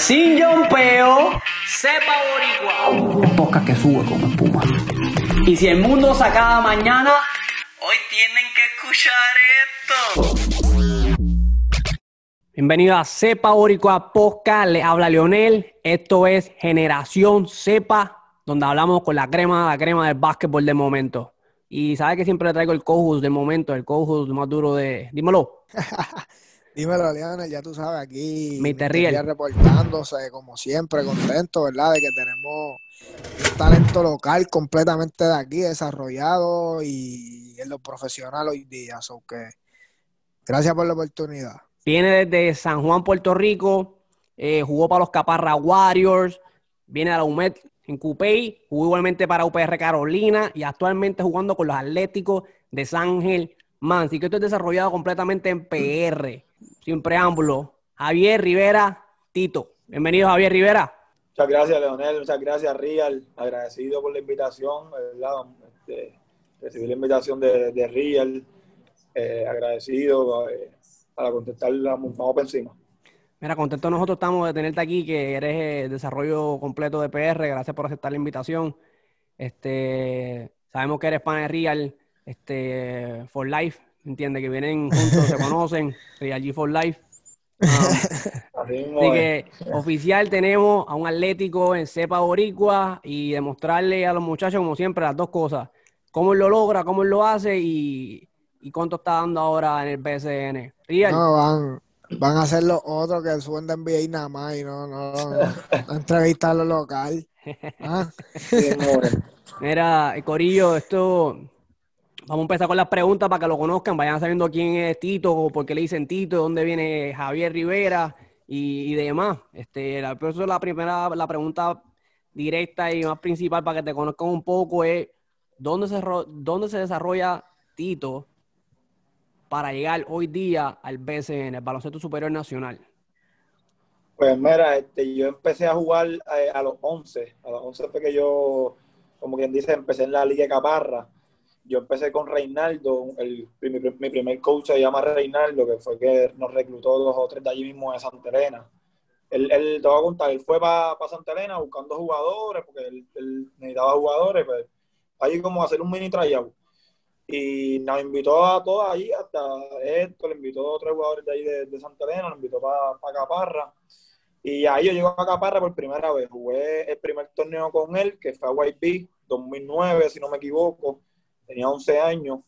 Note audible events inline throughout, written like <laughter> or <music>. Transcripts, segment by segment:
sin yompeo, sepa boricua. Un podcast que sube como espuma. Y si el mundo se acaba mañana, hoy tienen que escuchar esto. Bienvenido a Cepa Boricua Podcast, le habla Leonel. Esto es Generación Cepa, donde hablamos con la crema, la crema del básquetbol del momento. Y sabe que siempre le traigo el co del momento, el co más duro de. Dímelo. <laughs> Dímelo, Leonel, ya tú sabes, aquí Mr. reportándose como siempre, contento, ¿verdad? De que tenemos un talento local completamente de aquí, desarrollado y en lo profesional hoy día. So que gracias por la oportunidad. Viene desde San Juan, Puerto Rico, eh, jugó para los Caparra Warriors, viene a la UMED en Cupey, jugó igualmente para UPR Carolina y actualmente jugando con los Atléticos de San Ángel Man. Así que esto es desarrollado completamente en PR sin preámbulo, Javier Rivera Tito. Bienvenido, Javier Rivera. Muchas gracias, Leonel. Muchas gracias, Rial. Agradecido por la invitación, ¿verdad? Este, recibí la invitación de, de Rial. Eh, agradecido eh, para contestarla. Vamos por encima. Mira, contento nosotros estamos de tenerte aquí, que eres el desarrollo completo de PR. Gracias por aceptar la invitación. Este, sabemos que eres pana de Real, este, for life. ¿Entiendes? Que vienen juntos, se <laughs> conocen, Real G for Life. así que oficial tenemos a un atlético en cepa boricua y demostrarle a los muchachos, como siempre, las dos cosas. Cómo él lo logra, cómo él lo hace y, cuánto está dando ahora en el. Real. No, van, van a hacer los otros que suben de NBA nada más y no, no, no, <laughs> entrevistar lo local. <laughs> ¿Ah? Mira, Corillo, esto Vamos a empezar con las preguntas para que lo conozcan, vayan sabiendo quién es Tito, por qué le dicen Tito, de dónde viene Javier Rivera y, demás. Este, la, la primera, la pregunta directa y más principal para que te conozcan un poco es ¿dónde se, dónde se desarrolla Tito para llegar hoy día al BCN, el Baloncesto Superior Nacional? Pues mira, este, yo empecé a jugar a, eh, a los 11, a los 11 fue que yo, como quien dice, empecé en la Liga Caparra yo empecé con Reinaldo, el, mi, primer coach se llama Reinaldo, que fue que nos reclutó dos o tres de allí mismo de Santa Elena. Él, él te voy a contar, él fue para Santa Elena buscando jugadores, porque él, necesitaba jugadores, pues, ahí como hacer un mini tryout. Y nos invitó a todos allí, hasta esto, le invitó a otros jugadores de ahí de, Santa Elena, nos invitó para Caparra. Y ahí yo llego a Caparra por primera vez. Jugué el primer torneo con él, que fue a YP, 2009, si no me equivoco tenía 11 años.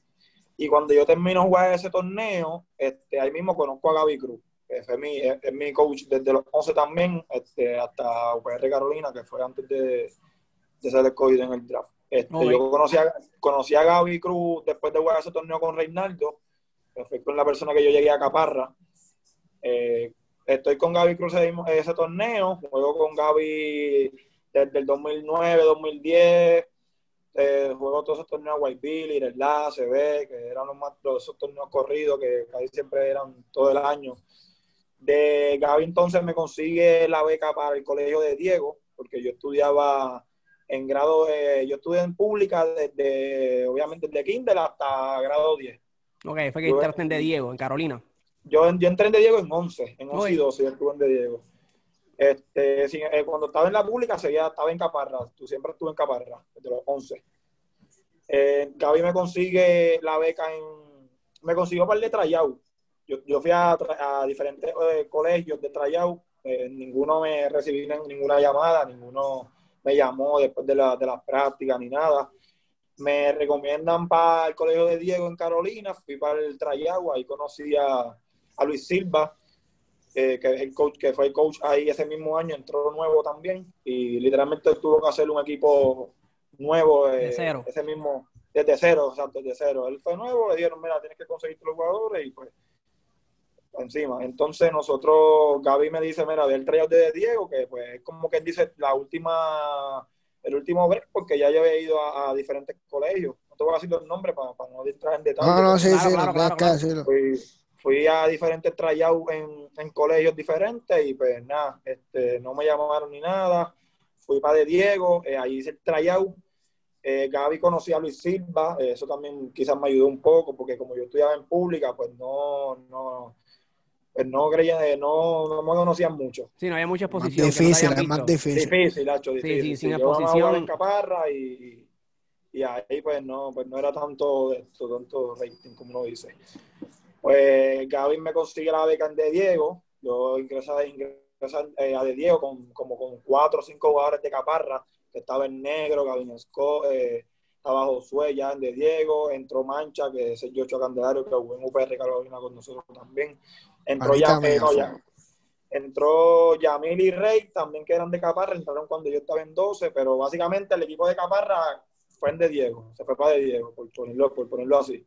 Y cuando yo termino de jugar ese torneo, este, ahí mismo conozco a Gaby Cruz, que es mi, es, mi coach desde los 11 también, este, hasta UPR Carolina, que fue antes de, de ser escogido en el draft. Este, yo conocí a, conocí a Gaby Cruz después de jugar ese torneo con Reinaldo, que fue con la persona que yo llegué a Caparra. Eh, estoy con Gaby Cruz en ese torneo, juego con Gaby desde el 2009, 2010, eh, juego todos esos torneos White Billy, La, CB, que eran los más, todos esos torneos corridos que casi siempre eran todo el año. De Gaby entonces me consigue la beca para el colegio de Diego, porque yo estudiaba en grado, de, yo estudié en pública desde, obviamente, desde kinder hasta grado 10. Ok, fue que entraste en de Diego, en Carolina. Yo, yo entré en de Diego en 11, en 11 y 12 yo estuve en de Diego. Este, eh, cuando estaba en la pública, seguía, estaba en Caparra. Tú siempre estuve en Caparra, desde los 11. Eh, Gaby me consigue la beca en. Me consiguió para el de Trayau. Yo, fui a, diferentes eh, colegios de Trayau. ninguno me recibí ninguna llamada, ninguno me llamó después de, la, de las prácticas ni nada. Me recomiendan para el colegio de Diego en Carolina. Fui para el Trayau. Ahí conocí a Luis Silva que el coach, que fue el coach ahí ese mismo año, entró nuevo también y literalmente tuvo que hacer un equipo nuevo eh, cero. ese mismo, desde cero, o sea, desde cero. Él fue nuevo, le dijeron, mira, tienes que conseguir los jugadores y pues encima. Entonces nosotros, Gaby me dice, mira, ve el tryout de Diego, que pues es como que dice la última, el último break, porque ya yo había ido a, diferentes colegios. No te voy a decir los nombres para, no distraer en detalle. No, no, sí, sí, claro, claro, fui a diferentes tryouts en, en, colegios diferentes y pues nada, este, no me llamaron ni nada. Fui para de Diego, eh, ahí hice el tryout. Eh, Gaby conocía a Luis Silva, eso también quizás me ayudó un poco porque como yo estudiaba en pública, pues no, no, pues no creían, eh, no, no me conocían mucho. Sí, no había mucha Más exposición. no te difícil, es más difícil. Difícil, Hacho, Sí, difícil. sí, sin Yo amaba exposición. en Caparra y, y ahí pues no, pues no era tanto tanto rating como uno dice. Pues Gaby me consigue la beca en De Diego, yo ingresé, ingresé eh, a De Diego con, como con cuatro o cinco jugadores de Caparra, que estaba en negro, Gaby Esco, eh, estaba Josué ya en De Diego, entró Mancha, que es el Yocho Candelario, que jugó en UPR Carolina con nosotros también. Entró ya, eh, no, ya, Entró Yamil y Rey, también que eran de Caparra, entraron cuando yo estaba en 12, pero básicamente el equipo de Caparra fue en de Diego, se fue para de Diego, por ponerlo, por ponerlo así.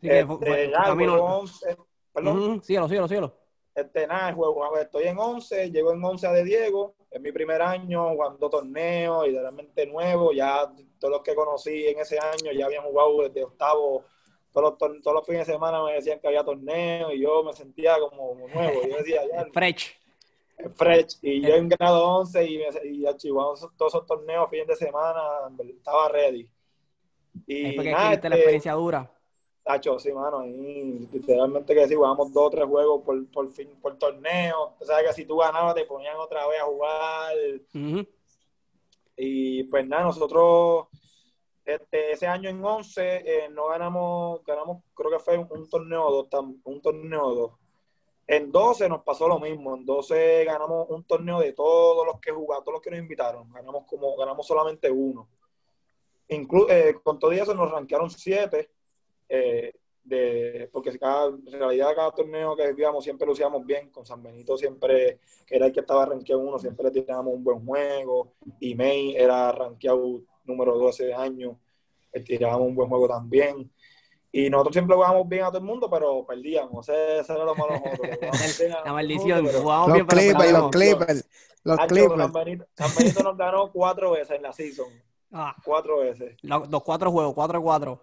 Que Este, fue- fue- camino- juego 11, perdón, Síguelo, síguelo, síguelo. este, nada, juego, a ver, estoy en 11, llego en 11 a de Diego, es mi primer año jugando torneos, literalmente nuevo, ya todos los que conocí en ese año ya habían jugado desde octavo, todos los, todos los fines de semana me decían que había torneos y yo me sentía como, como nuevo, yo decía, <laughs> ya, Fresh. Fresh, y yo en grado 11 y, me, y todos esos torneos fines de semana, estaba ready. Y fue que nada, adquiriste la este, experiencia dura. Tacho, sí, mano, y literalmente que sí, jugamos dos o tres juegos por, por fin, por torneo. O sea que si tú ganabas te ponían otra vez a jugar. Y pues nada, nosotros este, ese año en 11 eh, no ganamos, ganamos, creo que fue un torneo o dos, un torneo o dos. En 12 nos pasó lo mismo, en 12 ganamos un torneo de todos los que jugaron, todos los que nos invitaron, ganamos como, ganamos solamente uno. Inclu eh, con todo eso nos rankearon siete, eh, de, porque cada, en realidad cada torneo que vivíamos siempre lo hacíamos bien, con San Benito siempre, que era el que estaba rankeado uno, siempre le tirábamos un buen juego, y May era rankeado número 12 de año, le tirábamos un buen juego también. Y nosotros siempre jugábamos bien a todo el mundo, pero perdíamos. Ese, era lo malo nosotros. <laughs> jugábamos La maldición. mundo, Los bien, Clippers, los perdimos. Clippers, los Clippers. San Benito, San Benito nos ganó cuatro veces en la season. Ah, Cuatro veces. los, los cuatro juegos, cuatro y cuatro.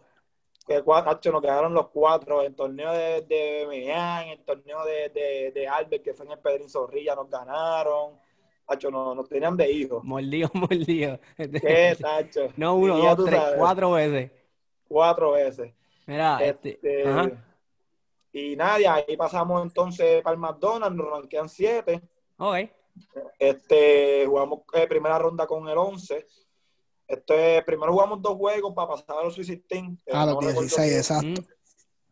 Que cuatro, Hacho, nos quedaron los cuatro. El torneo de, de Meán, el torneo de, de, de Albert, que fue en el Pedrín Zorrilla, nos ganaron. Hacho, nos, nos tenían de hijos. Mordido, <laughs> mordido. ¿Qué, Tacho? <laughs> No uno, dos, tres, sabes, cuatro veces. Cuatro veces. Mira, este. Este, Ajá. y nada, y ahí pasamos entonces para el McDonald's, nos ranquean siete. Ok. Este, jugamos eh, primera ronda con el 11. Este, primero jugamos dos juegos para pasar a los Team. A los 16, exacto.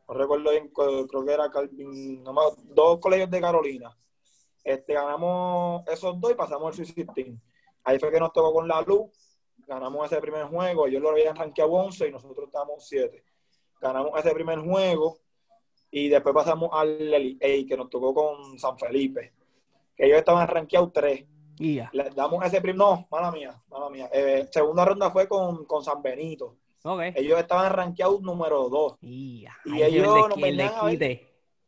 No recuerdo bien, creo que era Calvin, no me- dos colegios de Carolina. Este, ganamos esos dos y pasamos al Swiss Team. Ahí fue que nos tocó con la luz. Ganamos ese primer juego. Ellos lo habían rankeado 11 y nosotros estábamos 7. Ganamos ese primer juego y después pasamos al Elite A, que nos tocó con San Felipe. Que ellos estaban rankeados 3. Le damos ese primer. No, mala mía, mala mía. Eh, segunda ronda fue con, con San Benito. Ok. Ellos estaban rankeados número 2. Y ya. y ellos el nos venían a ver.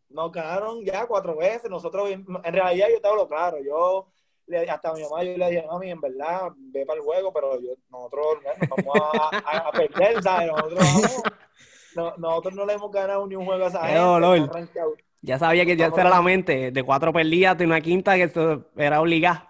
Nos ganaron ya cuatro veces. Nosotros, en realidad, yo estaba lo claro. Yo, hasta a mi mamá, yo le dije, mami, en verdad, ve para el juego, pero yo, nosotros bueno, vamos a, a- a perder, ¿sabes? Nosotros, vamos, no, nosotros no le hemos ganado ni un juego a esa Qué gente. dolor. Ya sabía que ya era la mente. De cuatro perdidas, de una quinta que esto era obligada.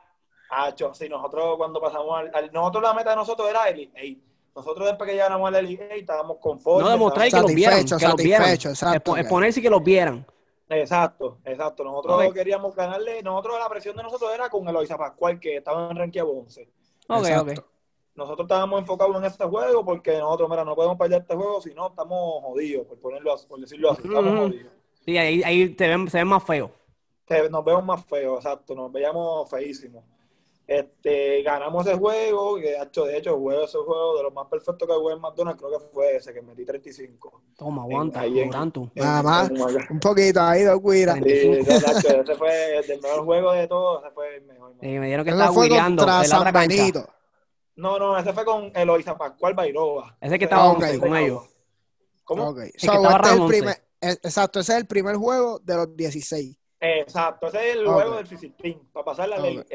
Hacho, sí, nosotros cuando pasamos al, al- Nosotros la meta de nosotros era el Elite. Nosotros después que llegamos al Elite estábamos conformes. No demostrar que los vieran. Que los vieran. exacto, Exponerse y que los vieran. Exacto, exacto. Nosotros queríamos ganarle. Nosotros la presión de nosotros era con Eloisa Pascual, que estaba en ranking 11. Ok, Exacto. ok.Nosotros estábamos enfocados en este juego porque nosotros, mira, no podemos perder este juego si no estamos jodidos, por ponerlo así, por decirlo así, estamos jodidos. Sí, ahí, ahí te ven, se ven más feos. Nos vemos más feos, exacto, nos veíamos feísimos. Este, ganamos ese juego, que hecho, de hecho, juego ese juego de los más perfectos que jugué en McDonald's, creo que fue ese, que metí 35. Toma, aguanta. ahí en- tanto. Nada más. Un poquito ahí, lo cuida. Sí. Ese fue el mejor juego de todos, ese fue el mejor. Eh, me dieron que estaba en la otra San cancha. No, no, ese fue con Eloisa Pascual Bairova. Ese que estaba ok. 11 con ellos. ¿Cómo? Ok. que So, estaba este es el round 11. primer, eh, exacto, ese es el primer juego de los 16. Exacto, ese es el juego del Fisitín, para pasar la Ok.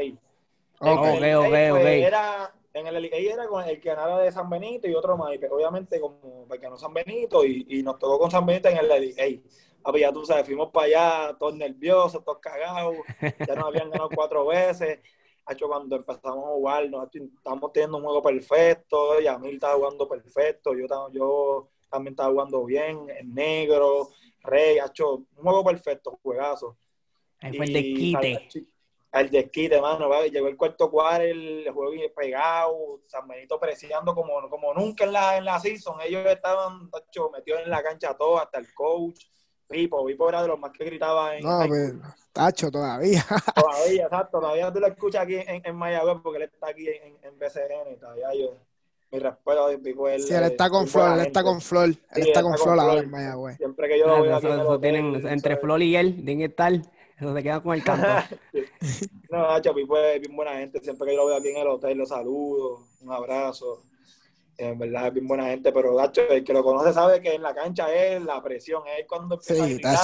Elite Eight. Ok. En el Ok, Elite ok, Eight, pues. Era, en el Eight era con el que ganara de San Benito y otro más, y, pues, obviamente como porque ganó San Benito y, y nos tocó con San Benito en el Eight. Papi, ya tú sabes, fuimos para allá, todos nerviosos, todos cagados, ya nos habían ganado cuatro veces. Hacho, cuando empezamos a jugar, nos estamos teniendo un juego perfecto, Yamil estaba jugando perfecto, yo, estaba- yo también estaba jugando bien, en negro, Rey, Hacho, un juego perfecto, juegazo. Ahí fue el desquite. El desquite, mano. va, Llegó el cuarto cuadro, el juego pegado, San Benito preciando como, como nunca en la, en la season. Ellos estaban tacho, metidos en la cancha todo, hasta el coach. Pipo, Pipo era de los más que gritaba en No, high pues, tacho, todavía. <laughs> Todavía, exacto, todavía tú lo escuchas aquí en, en Mayagüez porque él está aquí en, en BCN y todavía yo, mi respeto a Pipo, él, Sí, él está con Flor, él está con Flor, él Sí, está con Flor ahora en Mayagüez. Siempre que yo lo veo aquí hotel, tienen, entre. Flor y él, tienen que estar. <laughs> Eso se queda con el canto. <laughs> No, Nacho, Pipo es bien buena gente, siempre que yo lo veo aquí en el hotel, lo saludo, un abrazo. En verdad es bien buena gente, pero Nacho, el que lo conoce sabe que en la cancha es la presión, es cuando empieza a Sí, gritar,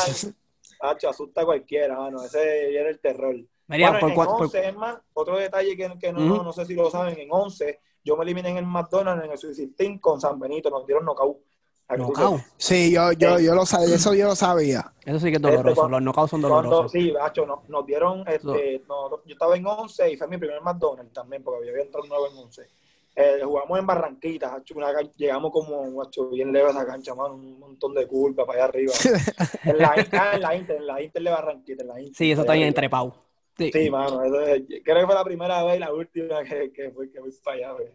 tacho. Asusta a cualquiera, mano, ese era el terror. Mira, bueno, por, en cua- por- 11, es más, otro detalle que, que no, no sé si lo saben, en 11 yo me eliminé en el McDonald's en el Suicide Team con San Benito, nos dieron knockout. Knockout. Sí, yo, yo, yo lo sabía, eso yo lo sabía. Eso sí que es Este, doloroso. cuando- Los knockouts son Cuando, dolorosos. sí, Nacho, nos, nos dieron, este, no, yo estaba en 11 y fue mi primer McDonald's también, porque había entrado nuevo en 11. Eh, jugamos en Barranquita, Hacho, una can- llegamos como Hacho, bien leve a esa cancha, mano, un montón de culpa para allá arriba. <laughs> en, la, ah, en la Inter, en la Inter de Barranquita, en la Inter. Sí, eso está bien allá entre Pau. Sí. Sí, mano, eso es- creo que fue la primera vez y la última que, que fui, que fui para allá. güey.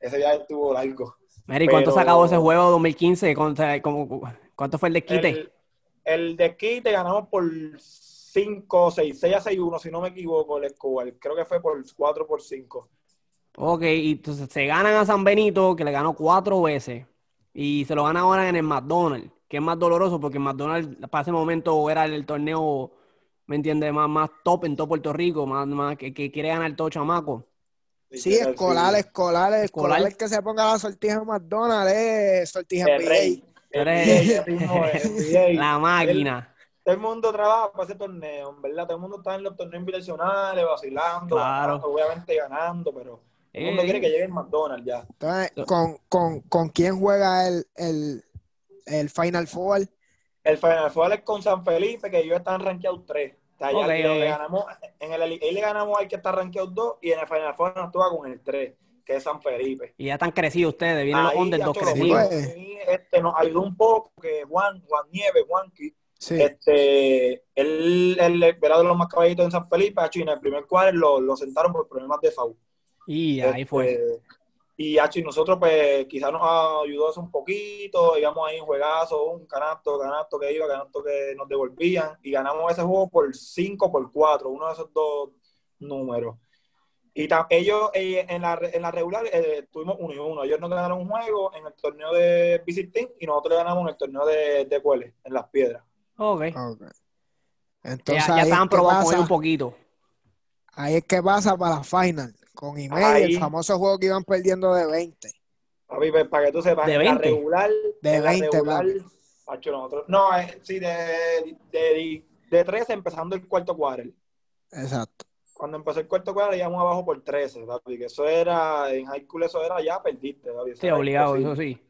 Ese viaje estuvo largo. Mira, ¿y cuánto se Pero- acabó ese juego 2015? ¿Cuánto, fue el desquite? El, el desquite ganamos por 5, 6, 6 a 6, 1, si no me equivoco, el Escobar. Creo que fue por 4 por 5. Ok, y entonces se ganan a San Benito, que le ganó cuatro veces, y se lo gana ahora en el McDonald's, que es más doloroso porque el McDonald's para ese momento era el torneo, ¿me entiendes? Más, más top en todo Puerto Rico, más, más que, que quiere ganar todo chamaco. Sí, escolar, escolar, escolar, Escolar. el que se ponga la sortija en McDonald's, es sortija El NBA. rey. <laughs> La máquina. Todo el mundo trabaja para ese torneo, en ¿verdad? Todo el mundo está en los torneos invitacionales, vacilando, Claro. ganando, obviamente ganando, pero todo el mundo quiere que llegue el McDonald's ya. Entonces, ¿con, con, ¿con quién juega el, el, el Final Four? El Final Four es con San Felipe, que ellos están rankeados 3. O sea, ya Ok, le ganamos, en el ahí le ganamos al que está rankeado 2 y en el Final Four nos toca con el 3, que es San Felipe. Y ya están crecidos ustedes, vienen los Ahí, underdogs ya, cholo, crecidos. pues. este, nos ayudó un poco que Juan, Juan Nieves, Juanqui, Sí. este, él, él era de los más caballitos en San Felipe, y en el primer cuadro lo, lo sentaron por problemas de FAU. Y ahí fue. Y hacho, y nosotros, pues, quizás nos ayudó eso un poquito, íbamos ahí en juegazo, un canasto, canasto que iba, canasto que nos devolvían, y ganamos ese juego por 5 por 4, uno de esos dos números. Y ta- ellos eh, en, la, re- en la regular eh, tuvimos uno y uno. Ellos nos ganaron un juego en el torneo de Visit Team y nosotros le ganamos en el torneo de, de Cueles, en Las Piedras. Ok. Ok. Ya, Entonces, ya ahí, estaban es pasa, un poquito. ahí es que pasa para la final. Con Email, Ahí. el famoso juego que iban perdiendo de 20. Papi, pues, para que tú sepas, De en la 20. regular. De en la 20, regular, macho, nosotros, no, eh, sí, de, de, de 13 empezando el cuarto cuadro. Exacto. Cuando empezó el cuarto cuadro íbamos abajo por 13, papi, que eso era, en high school eso era ya perdiste, papi. Sí, era obligado, eso sí.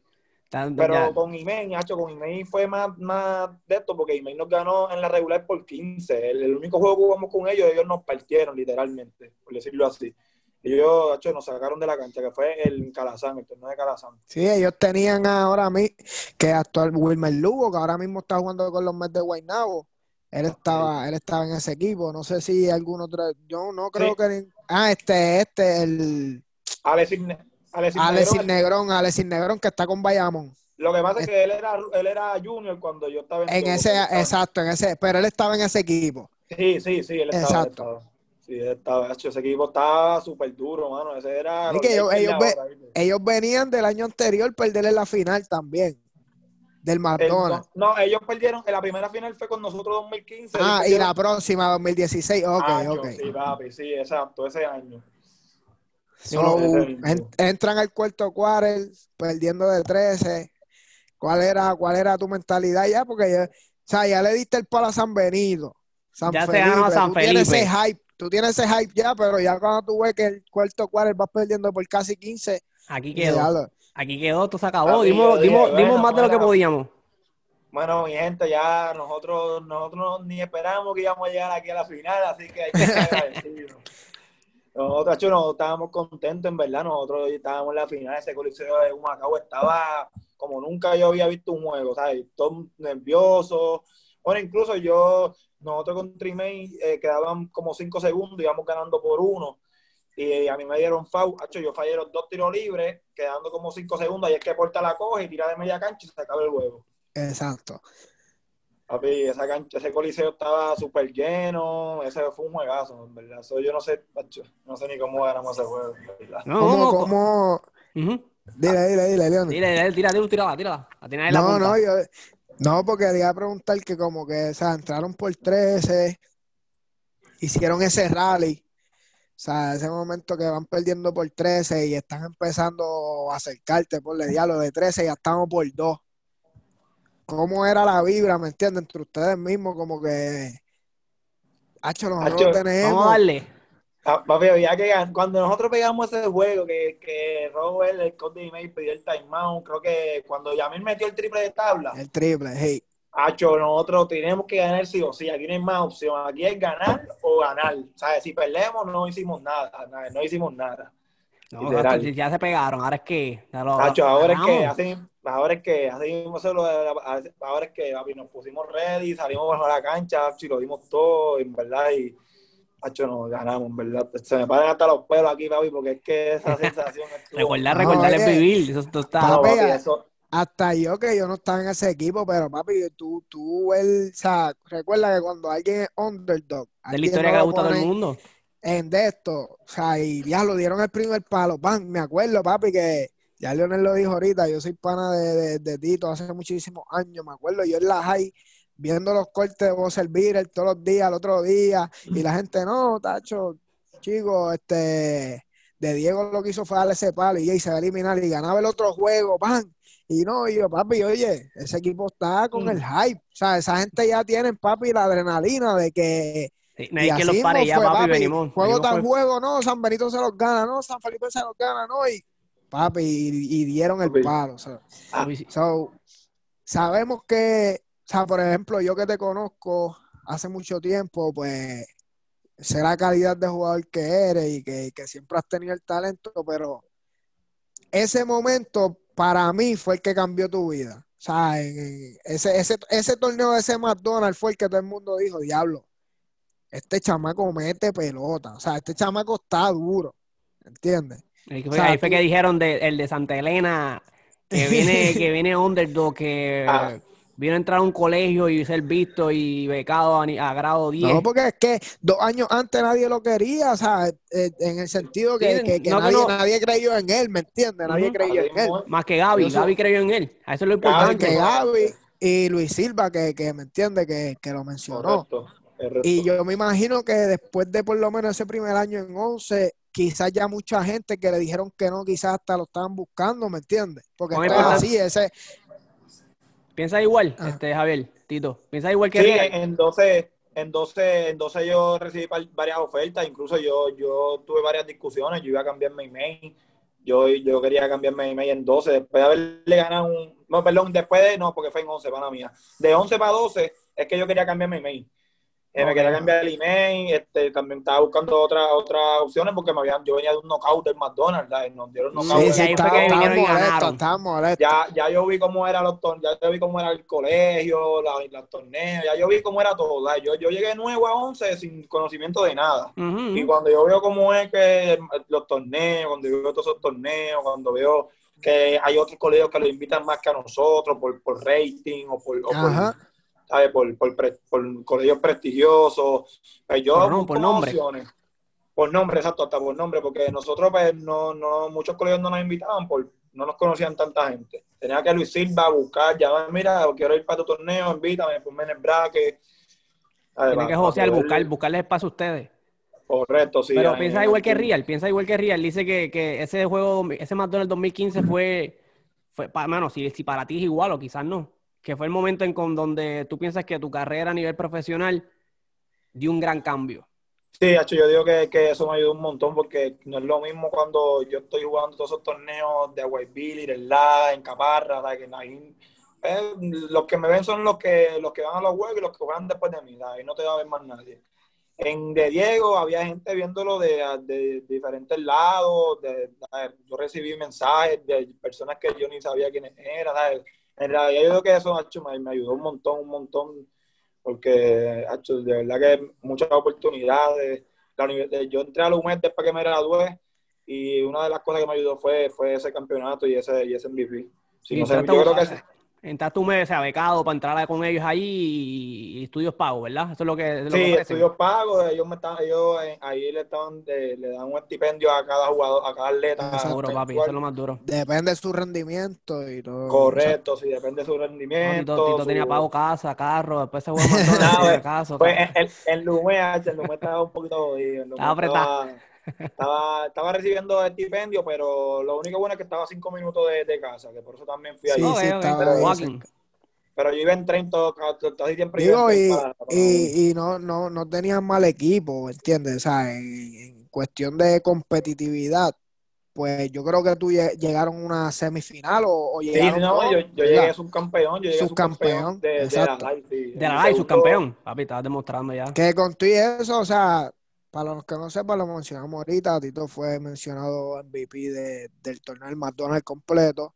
Tan- Pero ya- con Imei, hacho, con Imei fue más, más de esto, porque Imei nos ganó en la regular por 15. El, el único juego que jugamos con ellos, ellos nos partieron, literalmente, por decirlo así. Ellos, hacho, nos sacaron de la cancha, que fue el Calazán, el torneo de Calazán. Sí, ellos tenían ahora mismo que actual Wilmer Lugo, que ahora mismo está jugando con los Mets de Guaynabo. Él estaba, él estaba en ese equipo. No sé si algún otro, yo no creo Sí. que ah, este, este, el Alexis, Alexis Alexis Negrón, Alexis Negrón que está con Bayamón. Lo que pasa es que él era, él era junior cuando yo estaba En yo- ese, exacto, en ese, pero él estaba en ese equipo. Sí, sí, sí, él estaba. él Exacto. estaba. Sí, estaba. Ese equipo estaba súper duro, mano. Ese era. Es que ellos- ellos venían del año anterior perderle la final también, del El- McDonald's. no, no, ellos perdieron. En la primera final fue con nosotros 2015. ellos Ah, y la próxima, 2016. Ok, Año, ok. Sí, papi, sí, exacto, ese año. So, en- entran al cuarto quarter perdiendo de 13. ¿Cuál era, cuál era tu mentalidad ya? Porque ya, o sea, ya le diste el palo a San Benito. San Ya se ganó a San tú tienes Felipe. ese hype, tú tienes ese hype ya, pero ya cuando tú ves que el cuarto quarter vas perdiendo por casi 15, Aquí quedó. lo- Aquí quedó, esto se acabó. Dimos dimos, dimos bueno, más de lo que podíamos. Bueno, mi gente, ya nosotros, nosotros ni esperábamos que íbamos a llegar aquí a la final, así que hay que ser <laughs> agradecidos. Nosotros, nosotros estábamos contentos, en verdad. Nosotros estábamos en la final, ese coliseo de Humacao estaba como nunca yo había visto un juego, ¿sabes? Todos nerviosos, Bueno, incluso yo, nosotros con Trimay eh, quedaban como cinco segundos, íbamos ganando por uno. Y a mí me dieron foul, yo fallé los dos tiros libres, quedando como cinco segundos, y es que Porta la coge y tira de media cancha y se acaba el juego. Exacto. Papi, esa cancha, ese coliseo estaba súper lleno, ese fue un juegazo, en verdad. yo no sé, no sé ni cómo ganamos ese juego, No, ¿Cómo, cómo? Dile, dile, dile, León. Dile, dile, tírala, tírala, tírala. no, no, yo, no, porque quería preguntar que como que, o sea, entraron por 13, hicieron ese rally, o sea, ese momento que van perdiendo por 13 y están empezando a acercarte por el diálogo de 13 y ya estamos por 2 cómo era la vibra, ¿me entiendes? Entre ustedes mismos, como que. Hacho, nosotros tenemos. Vamos a darle. Ah, había que cuando nosotros pegamos ese juego, que, que Robert, el coach de email, pidió el timeout, creo que cuando Yamil metió el triple de tabla. El triple, hey. Hacho, nosotros tenemos que ganar sí o sí, aquí no hay más opción, aquí es ganar o ganar. O sea, si perdemos, no hicimos nada, no hicimos nada. No, ya se pegaron, ahora es que. Hacho, ahora es que hacen ahora es que ahora es que nos pusimos ready, salimos bajo la cancha, y lo dimos todo, en verdad, y hecho nos ganamos, verdad. Se me paran hasta los pelos aquí, papi, porque es que esa <laughs> sensación Recordar, recordar es vivir, eso, está. Hasta yo que yo no estaba en ese equipo, pero papi, tú, tú, él, o sea, recuerda que cuando alguien es underdog. De la historia que le gusta a todo el mundo. En de esto, o sea, y ya lo dieron el primer palo, pan, me acuerdo, papi, que ya Leonel lo dijo ahorita, yo soy pana de, de, Tito hace muchísimos años, me acuerdo, yo en la high viendo los cortes de vos servir todos los días, el otro día, y la gente, no, tacho, chico, este, de Diego lo que hizo fue darle ese palo y, se va a eliminar y ganaba el otro juego, pan. Y no, y yo, papi, oye, ese equipo está con el hype. O sea, esa gente ya tiene, papi, la adrenalina de que. nadie que los pare ya, papi, venimos. Juego tan juego, no, San Benito se los gana, no, San Felipe se los gana, no, y papi, y, dieron el palo. Ah. sabemos que, o sea, por ejemplo, yo que te conozco hace mucho tiempo, pues sé la calidad de jugador que eres y que, siempre has tenido el talento, pero ese momento para mí fue el que cambió tu vida. O sea, ese, ese, ese torneo de ese McDonald's fue el que todo el mundo dijo, diablo, este chamaco mete pelota. O sea, este chamaco está duro. ¿Entiendes? Ahí fue, que dijeron de, el de Santa Elena, que <laughs> viene, que viene underdog, que ah. Vino a entrar a un colegio y ser visto y becado a, grado 10. No, porque es que dos años antes nadie lo quería, o sea, eh, en el sentido que, nadie, creyó en él, ¿me entiendes? Nadie creyó en él. Más que Gaby, Gaby creyó en él. Eso es lo importante. Que Gaby y Luis Silva, que, que me entiende, que, que lo mencionó. Y yo me imagino que después de por lo menos ese primer año en 11, quizás ya mucha gente que le dijeron que no, quizás hasta lo estaban buscando, ¿me entiendes? Porque es así, ese... Piensa igual, ah. este Javier, Tito, piensa igual que... Sí, en 12, en 12, en 12 yo recibí varias ofertas, incluso yo, yo tuve varias discusiones, yo iba a cambiar mi email, yo, yo quería cambiar mi email en 12, después de haberle ganado un... No, perdón, después de... No, porque fue en 11, para mía. De 11 para 12 es que yo quería cambiar mi email. Eh, me quería cambiar el email, este, también estaba buscando otras otras opciones porque me habían, yo venía de un knockout del McDonald's, nos dieron knockout. Sí, sí, que vinieron Ya, ya yo vi cómo era los ya yo vi cómo era el colegio, los torneos, ya yo vi cómo era todo. Yo, yo llegué nuevo a 11 sin conocimiento de nada. Y cuando yo veo cómo es que los torneos, cuando yo veo todos esos torneos, cuando veo que hay otros colegios que lo invitan más que a nosotros por, por rating o por, o por por, por, por colegios prestigiosos. Pues yo por, nombre. Por nombre, exacto, hasta por nombre, porque nosotros, pues, no, no, muchos colegios no nos invitaban, por, no nos conocían tanta gente. Tenía que Luis Silva buscar, ya, mira, quiero ir para tu torneo, invítame, ponme en el braque. Tiene que José buscar, buscarle espacio a ustedes. Correcto, sí. Pero piensa igual que Real, piensa igual que Real. Dice que, que ese juego, ese McDonald's 2015 fue, fue para, mano, si, si para ti es igual o quizás no que fue el momento en con donde tú piensas que tu carrera a nivel profesional dio un gran cambio. Sí, yo digo que, que, eso me ayudó un montón porque no es lo mismo cuando yo estoy jugando todos esos torneos de White Billy, en Caparra, que eh, los que me ven son los que los que van a los juegos y los que juegan después de mí, y no te va a ver más nadie. En De Diego había gente viéndolo de, de, diferentes lados, de, yo recibí mensajes de personas que yo ni sabía quiénes eran, en realidad yo creo que eso me, me ayudó un montón, un montón, porque de verdad que muchas oportunidades. yo entré a la UMED después que me gradué y una de las cosas que me ayudó fue, fue ese campeonato y ese, y ese MVP. yo creo que Entraste un mes, o becado para entrar con ellos ahí y, estudios pagos, ¿verdad? Eso es lo que. sí, estudios pagos. Ellos, me están, ellos ahí le, estaban, le dan un estipendio a cada jugador, a cada atleta. Seguro, papi, eso es lo más duro. Depende de su rendimiento y todo. Correcto, sí, depende de su rendimiento. No, Tito, tenía pago casa, carro, después se jugó más de casa. Pues el, el, Lume, el Lume estaba un poquito jodido. Estaba apretado estaba, estaba recibiendo estipendio, pero lo único bueno es que estaba a cinco minutos de, casa, que por eso también fui ahí. pero, yo iba en tren casi siempre. Digo, y, y, y, no, no, no tenían mal equipo, ¿entiendes? O sea, en, cuestión de competitividad, pues yo creo que tú llegaron a una semifinal o, llegaron. Sí, no, yo, yo llegué a subcampeón, yo llegué subcampeón de, de, la live. Sí, de la live, subcampeón. Papi, estabas demostrando ya. Que con tú y eso, o sea, para los que no sepan, lo mencionamos ahorita. Tito fue mencionado MVP del torneo del McDonald's completo.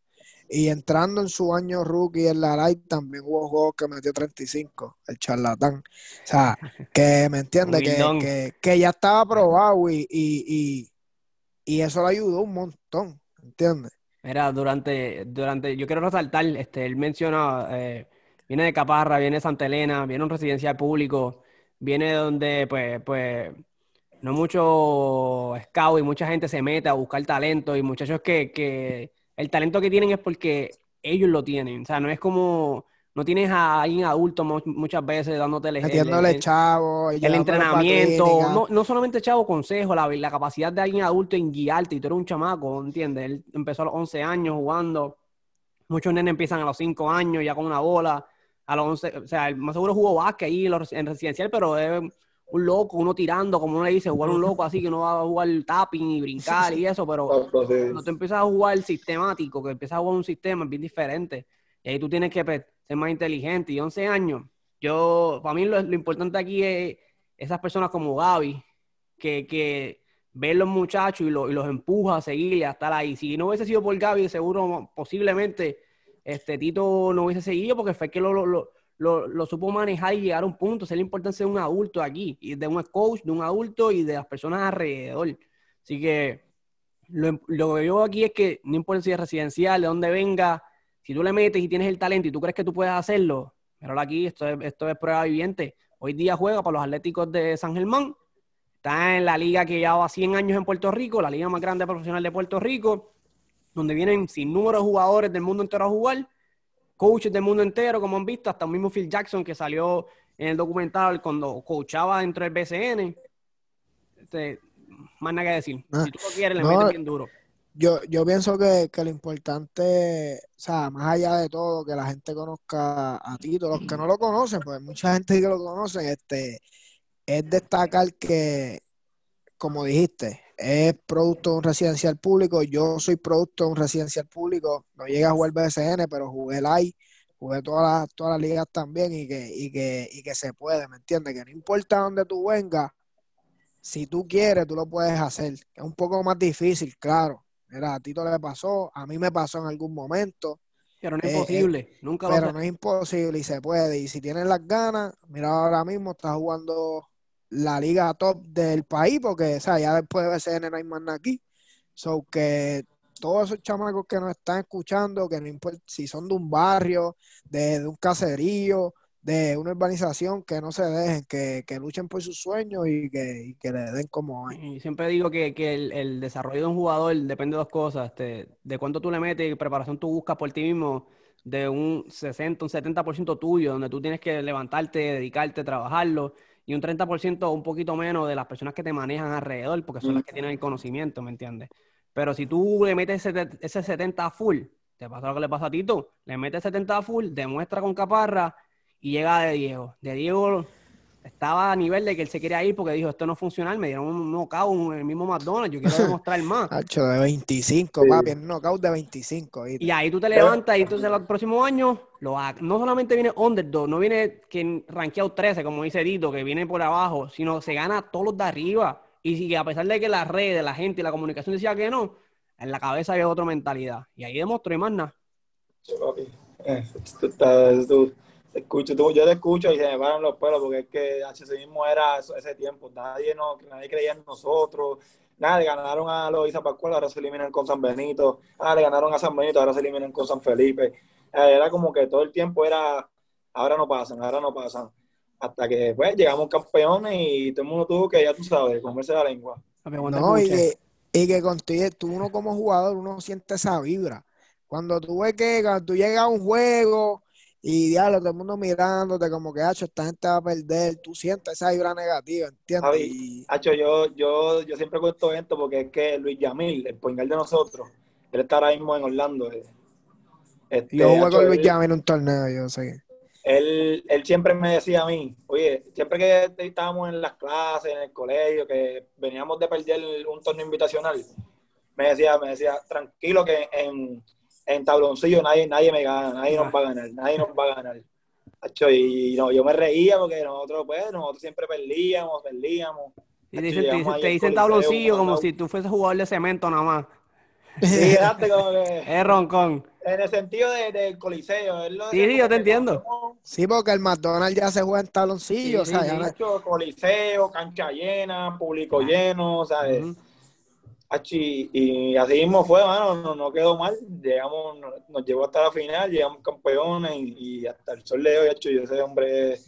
Y entrando en su año rookie en la light, también hubo juegos que metió 35, el charlatán. O sea, <laughs> que me entiende, que, que, ya estaba probado y, y, y, eso le ayudó un montón, ¿entiendes? Mira, durante, durante, yo quiero resaltar, este, él menciona, eh, viene de Caparra, viene de Santa Elena, viene un residencial público, viene donde, pues, pues, no mucho scout y mucha gente se mete a buscar talento y muchachos que, que el talento que tienen es porque ellos lo tienen. O sea, no es como, no tienes a alguien adulto muchas veces dándote el, el, chavo, el entrenamiento, no, no, solamente chavo, consejo, la, la, capacidad de alguien adulto en guiarte y tú eres un chamaco, ¿entiendes? Él empezó a los 11 años jugando, muchos nenes empiezan a los 5 años ya con una bola, a los 11, o sea, más seguro jugó básquet ahí en residencial, pero es un loco, uno tirando, como uno le dice, jugar un loco así que no va a jugar tapping y brincar y eso, pero <laughs> cuando tú empiezas a jugar sistemático, que empiezas a jugar un sistema es bien diferente, y ahí tú tienes que pues, ser más inteligente. Y 11 años, yo, para mí lo, importante aquí es esas personas como Gaby, que, que ven los muchachos y, y los empuja a seguir y a estar ahí. Si no hubiese sido por Gaby, seguro, posiblemente, este Tito no hubiese seguido porque fue que lo, lo lo, supo manejar y llegar a un punto. Es la importancia de un adulto aquí, y de un coach, de un adulto y de las personas alrededor. Así que lo, lo que veo aquí es que no importa si es residencial, de dónde venga, si tú le metes y tienes el talento y tú crees que tú puedes hacerlo, pero aquí esto es, esto es prueba viviente. Hoy día juega para los Atléticos de San Germán. Está en la liga que lleva 100 años en Puerto Rico, la liga más grande profesional de Puerto Rico, donde vienen sin número de jugadores del mundo entero a jugar coaches del mundo entero, como han visto, hasta el mismo Phil Jackson que salió en el documental cuando coachaba dentro del BCN. Este, más nada que decir. Ah, si tú lo quieres, le metes bien duro. Yo, yo pienso que, que, lo importante, o sea, más allá de todo, que la gente conozca a Tito, los que no lo conocen, pues mucha gente que lo conoce, este, es destacar que, como dijiste, es producto de un residencial público. Yo soy producto de un residencial público. No llegué a jugar BSN, pero jugué el AI, jugué todas las, todas las ligas también y que, y, que, y que se puede, ¿me entiendes? Que no importa dónde tú vengas, si tú quieres, tú lo puedes hacer. Es un poco más difícil, claro. Mira, a Tito le pasó, a mí me pasó en algún momento. Pero no es imposible, eh, nunca lo Pero no es imposible y se puede. Y si tienes las ganas, mira ahora mismo estás jugando la liga top del país, porque o sea, ya después de BCN no hay más nada aquí. So que todos esos chamacos que nos están escuchando, que no importa si son de un barrio, de, un caserío, de una urbanización, que no se dejen, que, luchen por sus sueños y que, le den como hay. Siempre digo que, el, desarrollo de un jugador depende de dos cosas, este, de cuánto tú le metes y preparación tú buscas por ti mismo, de un 60, un 70% tuyo, donde tú tienes que levantarte, dedicarte, trabajarlo y un 30% un poquito menos de las personas que te manejan alrededor, porque son las que tienen el conocimiento, ¿me entiendes? Pero si tú le metes ese, ese 70 a full, te pasa lo que le pasa a Tito, le metes 70 a full, demuestra con Caparra y llega de Diego. De Diego estaba a nivel de que él se quería ir porque dijo, esto no funciona, me dieron un knockout en el mismo McDonald's, yo quiero <laughs> demostrar más. Hacho de 25, papi, un knockout de 25. Y ahí tú te levantas y entonces el próximo año lo no solamente viene underdog, no viene que rankeado 13, como dice Dito, que viene por abajo, sino se gana todos los de arriba. Y si a pesar de que las redes, la gente y la comunicación decía que no, en la cabeza había otra mentalidad. Y ahí demostró y más nada. Sí, papi. Eh, tú, escucho, tú, yo te escucho y se me paran los pelos porque es que así mismo era ese tiempo. Nadie, no, nadie creía en nosotros. Nada, le ganaron a los Isa Pascual, ahora se eliminan con San Benito. Ah, le ganaron a San Benito, ahora se eliminan con San Felipe. Era como que todo el tiempo era, ahora no pasan, ahora no pasan. Hasta que pues llegamos campeones y todo el mundo tuvo que, ya tú sabes, comerse la lengua. No, y que, y que contigo, tú uno como jugador, uno siente esa vibra. Cuando tú ves que cuando tú llegas a un juego y diablo, todo el mundo mirándote como que, hacho, esta gente va a perder, tú sientes esa vibra negativa, ¿entiendes? y... yo, yo, yo siempre cuento esto porque es que Luis Yamil, el poingal de nosotros, él está ahora mismo en Orlando. Eh. Este, yo jugué con Luis Yamil en un torneo, yo sé. Él, él siempre me decía a mí, oye, siempre que estábamos en las clases, en el colegio, que veníamos de perder un torneo invitacional, me decía, me decía, tranquilo que en en tabloncillo nadie, nadie me gana, nadie nos va a ganar, nadie nos va a ganar. Y no, yo me reía porque nosotros, pues, nosotros siempre perdíamos, perdíamos. Y te, dicen tabloncillo como si tú fueses jugador de cemento nada más. Sí, date como que. <laughs> Es roncón. En el sentido del de, coliseo. sí, sí, yo te entiendo. Sí, porque el McDonald's ya se juega en tabloncillo, o sea, ya coliseo, cancha llena, público lleno, ¿sabes? Y así mismo fue, mano, no, quedó mal. Llegamos, nos, llevó hasta la final, llegamos campeones y, hasta el sol de hoy, hecho, yo ese hombre,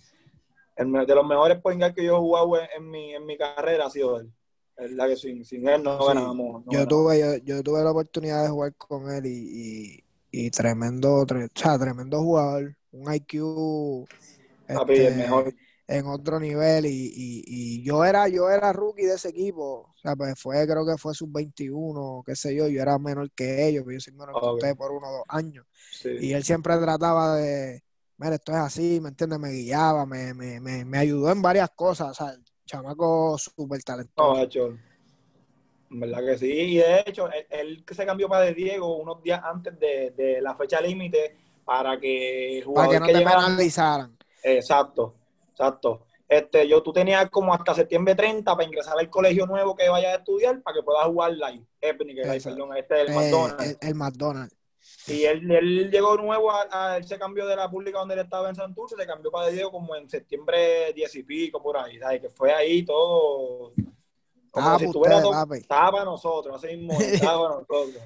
el, de los mejores point que yo he jugado en, mi, en mi carrera ha sido él. Es la que sin, sin él no ganábamos. yo, Tuve, yo, tuve la oportunidad de jugar con él y, y, tremendo, o sea, tremendo jugador, un IQ. Este, mejor en otro nivel y, y, yo era yo era rookie de ese equipo o sea pues fue creo que fue sub 21 qué sé yo yo era menor que ellos yo soy menor que ustedes por uno o dos años. Y él siempre trataba de mira esto es así me entiendes me guiaba me, me, me, ayudó en varias cosas o sea el chamaco súper talentoso en verdad que sí y de hecho él, que se cambió para de Diego unos días antes de, la fecha límite para que el para que no te penalizaran. Exacto Exacto. Este, yo, tú tenías como hasta septiembre 30 para ingresar al colegio nuevo que vayas a estudiar para que puedas jugar live. perdón, este es el eh, McDonald's. El, McDonald's. Y él, él llegó nuevo, a, él se cambió de la pública donde él estaba en Santurce, se cambió para Diego como en septiembre 10 y pico, por ahí, ¿sabes? Que fue ahí todo. Como si estuviera todo, estaba para nosotros, así mismo, estaba para <laughs> nosotros.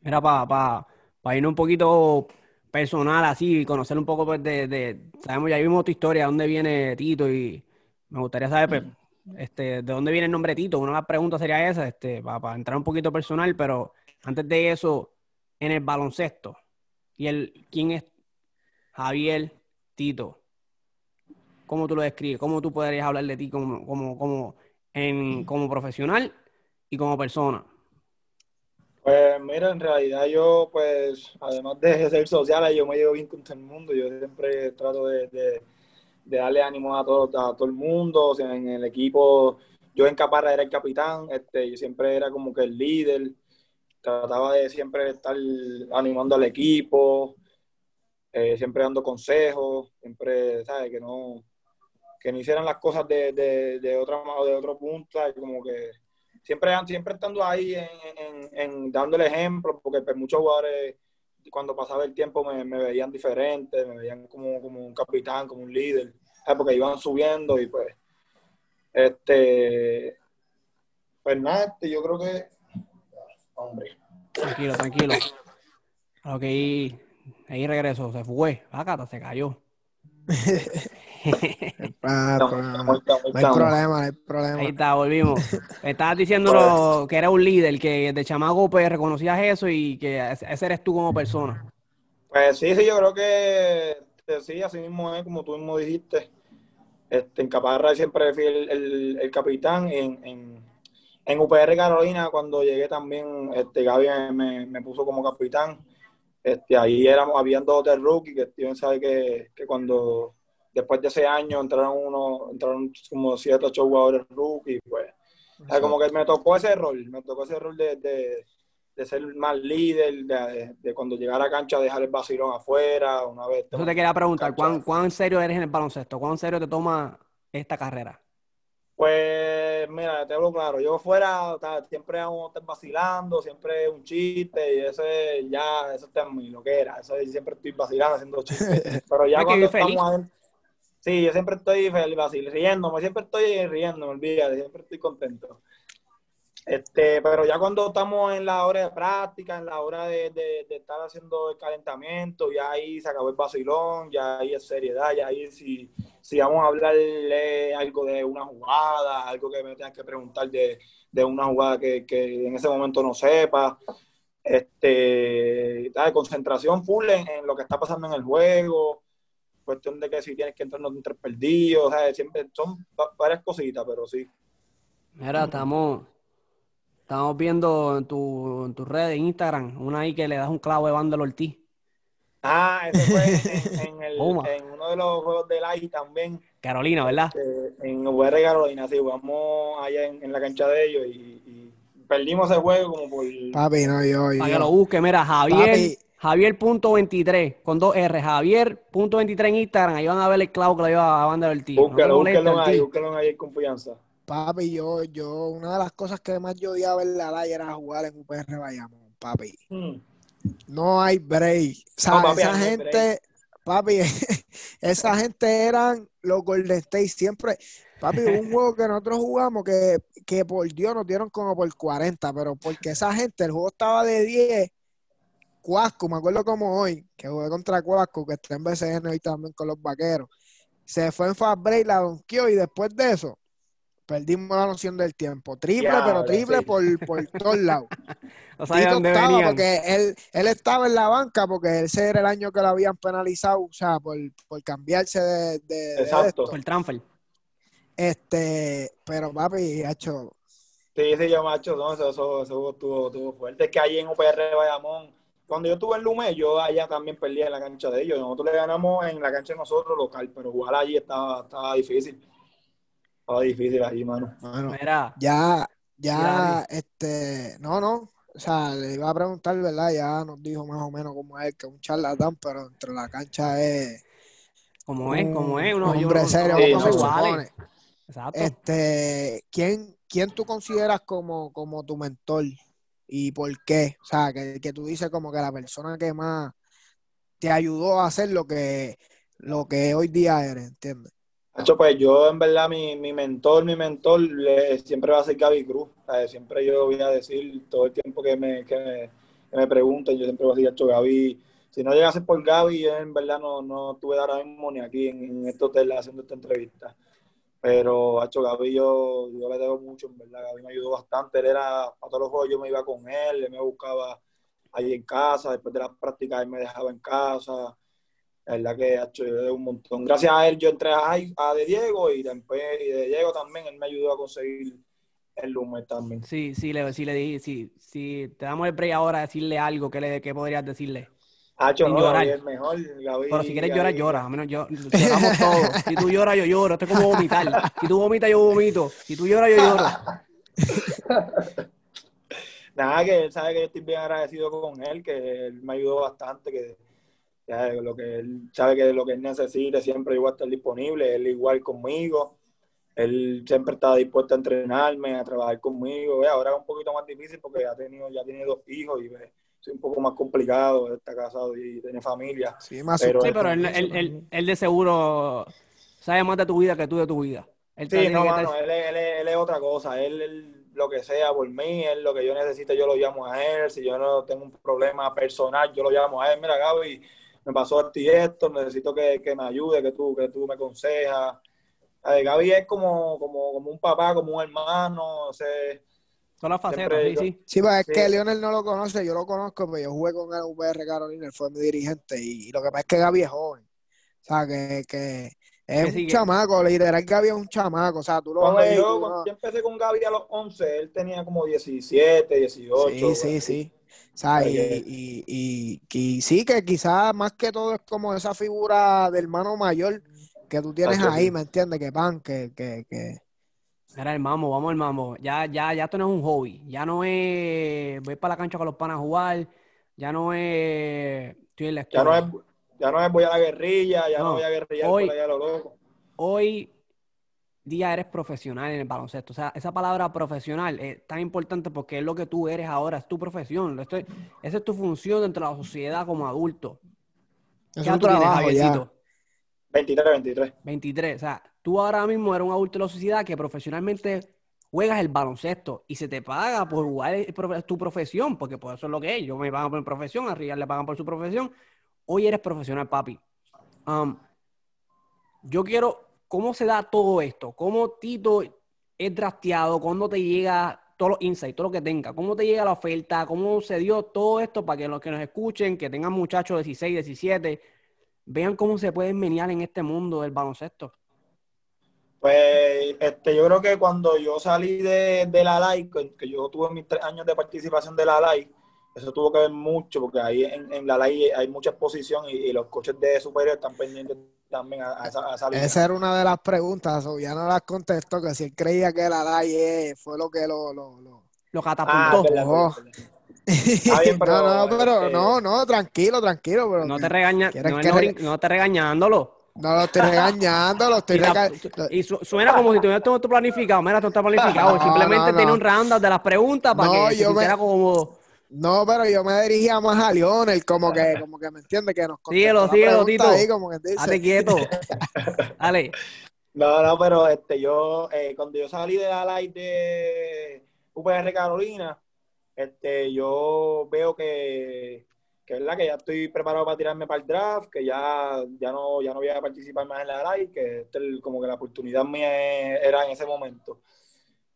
Mira, para pa, pa irnos un poquito personal así, conocer un poco pues, de, de, sabemos, ya vimos tu historia, dónde viene Tito y me gustaría saber pues, este, de dónde viene el nombre Tito. Una de las preguntas sería esa, este, para, entrar un poquito personal, pero antes de eso, en el baloncesto, y el quién es Javier Tito. ¿Cómo tú lo describes? ¿Cómo tú podrías hablar de ti como, como, como, en, como profesional y como persona? Pues mira, en realidad yo, pues, además de ser social, yo me llevo bien con todo el mundo. Yo siempre trato de, darle ánimo a todo, a todo el mundo. O sea, en el equipo, yo en Caparra era el capitán, este, yo siempre era como que el líder. Trataba de siempre estar animando al equipo, eh, siempre dando consejos, siempre, ¿sabes? Que no, que no hicieran las cosas de, de, de otra de otro punto, como que siempre, siempre estando ahí en, en, dando el ejemplo, porque pues, muchos jugadores cuando pasaba el tiempo me, veían diferente, me veían como, como, un capitán, como un líder, porque iban subiendo y pues, este, pues nada, este, yo creo que, hombre. Tranquilo, tranquilo. Ok, ahí regresó, se fue, acá se cayó. <laughs> no, hay problema, no hay problema. Ahí está, volvimos. <laughs> Estabas diciendo que era un líder, que de chamago pues reconocías eso y que ese eres tú como persona. Pues sí, sí, yo creo que sí, así mismo es, como tú mismo dijiste. Este, en Caparra siempre fui el, el, capitán. En, en, en, UPR Carolina, cuando llegué también, este, Gaby me, me puso como capitán. Este, ahí éramos, habían dos de rookie, que Steven sabe que, que cuando después de ese año entraron uno, entraron como siete, ocho jugadores rookie, pues. como que me tocó ese rol, me tocó ese rol de, de, ser más líder, de, de, cuando llegara a cancha dejar el vacilón afuera, una vez. Eso te quería preguntar, ¿cuán, ¿cuán serio eres en el baloncesto? ¿Cuán serio te toma esta carrera? Pues mira, te hablo claro, yo fuera, siempre vamos a estar vacilando, siempre un chiste y ese ya, eso está en mi lo que era, eso siempre estoy vacilando, haciendo chistes. <laughs> Pero ya cuando estamos adentro, sí, yo siempre estoy feliz, vacil, riéndome, siempre estoy riendo, me olvides, siempre estoy contento. Este, pero ya cuando estamos en la hora de práctica, en la hora de, de, estar haciendo el calentamiento, ya ahí se acabó el vacilón, ya ahí es seriedad, ya ahí si, si vamos a hablarle algo de una jugada, algo que me tengas que preguntar de, de una jugada que, que, en ese momento no sepa, este, concentración full en, lo que está pasando en el juego, cuestión de que si tienes que entrar entre perdidos, siempre son varias cositas, pero sí. Mira, estamos Estamos viendo en tu, en tu red de Instagram, una ahí que le das un clavo de Vándalo Ortiz. Ah, ese fue en, <laughs> el, en, uno de los juegos del AI también. Carolina, ¿verdad? Este, en UR Carolina, sí, jugamos allá en, la cancha de ellos y, perdimos ese juego como por... Papi, no, yo, yo. Para que lo busque, mira, Javier, Javier.23, con dos R, Javier.23 en Instagram, ahí van a ver el clavo que le lleva a Vándalo Ortiz. Búsquelo, búsquelo ahí, búsquelo ahí en confianza. Papi, yo, yo, una de las cosas que más yo odiaba en la playa era jugar en UPR Bayamón, papi. Hmm. No hay break. O esa gente, papi, <laughs> esa gente eran los Golden State siempre. Papi, un <laughs> juego que nosotros jugamos que, que por Dios nos dieron como por 40, pero porque esa gente, el juego estaba de 10. Cuasco, me acuerdo como hoy, que jugué contra Cuasco, que está en BCN hoy también con los vaqueros. Se fue en fast break, la donkeó y después de eso, Perdimos la noción del tiempo. Triple, pero triple por, por <laughs> todos lados. o sea, porque él, él estaba en la banca porque ese era el año que lo habían penalizado, o sea, por, por cambiarse de, de, Exacto. por el transfer. Este, pero papi, hecho. Sí, sí, yo, macho, no, eso, eso, eso estuvo, fuerte. Es que ahí en UPR Bayamón, cuando yo estuve en Lume, yo allá también perdí en la cancha de ellos. Nosotros le ganamos en la cancha de nosotros local, pero jugar allí estaba, estaba difícil difícil ahí, mano. ya, ya, este, no, no. O sea, le iba a preguntar, ¿verdad? Ya nos dijo más o menos cómo es, que un charlatán, pero entre la cancha es. Como es, como es, unos hombre serio, iguales. Exacto. Este, ¿quién, ¿quién tú consideras como, como tu mentor? ¿Y por qué? O sea, que, que tú dices como que la persona que más te ayudó a hacer lo que, lo que hoy día eres, ¿entiendes? pues yo en verdad mi, mi mentor, mi mentor siempre va a ser Gaby Cruz. Siempre yo voy a decir todo el tiempo que me, que me, pregunten, yo siempre voy a decir, hecho Gaby, si no llegase por Gaby, yo en verdad no, no tuve ahora mismo ni aquí en, en este hotel haciendo esta entrevista. Pero, hecho Gaby yo, yo le debo mucho, en verdad. Gaby me ayudó bastante. Él era, a todos los juegos yo me iba con él, él me buscaba ahí en casa, después de las prácticas él me dejaba en casa la verdad que ha hecho un montón. Gracias a él yo entré a, De Diego y después de Diego también él me ayudó a conseguir el Lume también. Sí, sí, le, sí le dije, sí, si te damos el break ahora decirle algo, ¿qué, le, qué podrías decirle? Hacho, no, llorar. es mejor, Pero si quieres llorar, llora. A menos yo, lloramos todos. Si tú lloras, yo lloro. Esto es como vomitar. Si tú vomitas, yo vomito. Si tú lloras, yo lloro. <laughs> Nada, que él sabe que yo estoy bien agradecido con él, que él me ayudó bastante, que lo que él sabe que lo que él necesite siempre igual a estar disponible, él igual conmigo, él siempre está dispuesto a entrenarme, a trabajar conmigo, ahora es un poquito más difícil porque ya tenido, ya tiene dos hijos y es un poco más complicado, está casado y tiene familia. Sí, más pero, pero él, él, él, de seguro sabe más de tu vida que tú de tu vida. sí, no, mano, él, él, es otra cosa, él, lo que sea por mí, él lo que yo necesite yo lo llamo a él, si yo no tengo un problema personal yo lo llamo a él, mira Gaby, me pasó a ti esto, necesito que, me ayude, que tú, que tú me aconsejas. Gaby es como, como, como un papá, como un hermano, o sea, son las facetas, sí, sí. Sí, pues es que Lionel no lo conoce, yo lo conozco, pero yo jugué con el UPR Carolina, él fue mi dirigente, y, lo que pasa es que Gaby es joven. O sea, que, que es un chamaco, literal Gaby es un chamaco, o sea, tú lo cuando ves. Yo, cuando yo empecé con Gaby a los 11, él tenía como 17, 18. Sí, sí, sí. O sea, y, y, sí, que quizás más que todo es como esa figura del hermano mayor que tú tienes ahí, ¿me entiendes? Que van, que, que, que... Era el mamo, vamos al mamo. Ya, ya, ya esto no es un hobby. Ya no es voy para la cancha con los panas a jugar. Ya no es estoy en la Ya no es, ya no es voy a la guerrilla, ya no, voy a guerrillar hoy, por allá lo loco. Hoy día eres profesional en el baloncesto. O sea, esa palabra profesional es tan importante porque es lo que tú eres ahora, es tu profesión. Esto es- esa es tu función dentro de la sociedad como adulto. Es ¿Qué un tú tienes, trabajo ya. Javiercito? 23, 23. 23. O sea, tú ahora mismo eres un adulto de la sociedad que profesionalmente juegas el baloncesto y se te paga por jugar tu profesión, porque por eso es lo que es. Yo me pagan por mi profesión, a le pagan por su profesión. Hoy eres profesional, papi. Um, yo quiero, ¿cómo se da todo esto? ¿Cómo Tito es drafteado? ¿Cuándo te llega todos los insights, todo lo que tenga? ¿Cómo te llega la oferta? ¿Cómo se dio todo esto para que los que nos escuchen, que tengan muchachos de 16, 17, vean cómo se pueden menear en este mundo del baloncesto? Pues este, yo creo que cuando yo salí de, de la LAI, que, yo tuve mis tres años de participación de la LAI, eso tuvo que ver mucho, porque ahí en, en la LAI hay mucha exposición y, y los coches de superior están pendientes también a, a esa, a esa línea. Esa era una de las preguntas, o ya no las contestó, que si él creía que la DAI fue lo que lo... lo, lo... Lo Ah, catapultó. verdad, Oh. verdad. Está bien, <laughs> pero, no, no, pero este- no, no, tranquilo, tranquilo. Pero no te regaña, ¿Quieres no, no, re- no te regañándolo. No lo estoy regañando, lo estoy Y, la- regañando. y su- suena como si tuvieras todo esto planificado. Mira, todo está planificado. No, Simplemente no, tiene un roundup de las preguntas para No, que se yo me- cómodo. No, pero yo me dirigía más a Lionel, como que, como que me entiende, que nos Síguelo, síguelo, Tito. ahí, como que dice. Date quieto. <laughs> Dale. No, no, pero este, yo, eh, cuando yo salí de la live de UPR Carolina, este, yo veo que, que, ¿verdad? que ya estoy preparado para tirarme para el draft, que ya, ya, no, ya no voy a participar más en la live, que este, el- como que la oportunidad mía era en ese momento.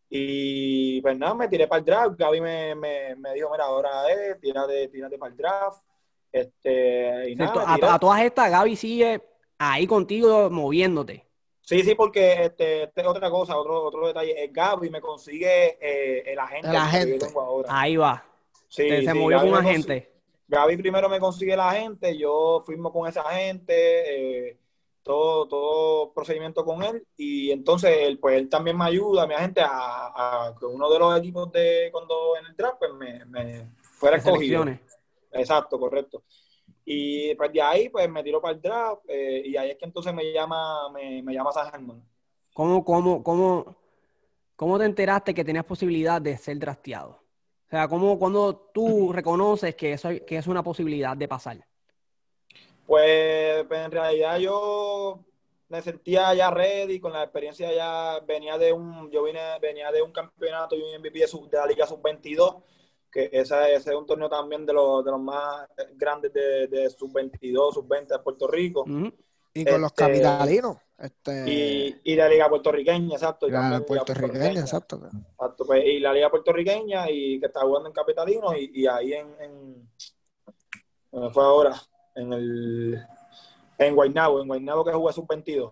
Y pues nada, me tiré para el draft, Gaby me, me, me dijo, mira, ahora es, tírate, tírate para el draft. Este, y nada, a, todas estas, Gaby sigue ahí contigo moviéndote. Sí, sí, porque este, este, otra cosa, otro, otro detalle, es Gaby me consigue eh, el agente, El que agente. yo tengo ahora. Ahí va. Sí, se, movió Gaby con un agente. Gaby primero me consigue el agente, yo firmo con ese agente, eh, todo, todo procedimiento con él, y entonces él, pues él también me ayuda, mi agente, a, que uno de los equipos de cuando en el draft pues, me, me fuera escogido. Exacto, correcto. Y pues de ahí pues me tiro para el draft eh, y ahí es que entonces me llama, me, me llama San Germán. ¿Cómo, cómo, cómo, ¿Cómo te enteraste que tenías posibilidad de ser drafteado? O sea, ¿cómo, cuando tú reconoces que eso que es una posibilidad de pasar? Pues, pues, en realidad yo me sentía ya ready con la experiencia ya venía de un yo vine venía de un campeonato y un MVP de, sub- de la Liga Sub-22 que ese, ese es un torneo también de los, de los más grandes de, de Sub-22, Sub-20 de Puerto Rico. Y con los Este, capitalinos. Este, y, la Liga Puertorriqueña, exacto. y la Liga puertorriqueña, exacto. Exacto, pues, y la Liga Puertorriqueña y que está jugando en Capitalino y, y ahí en, en ¿dónde fue ahora? En el en Guaynabo, en Guaynabo que jugó sub-22.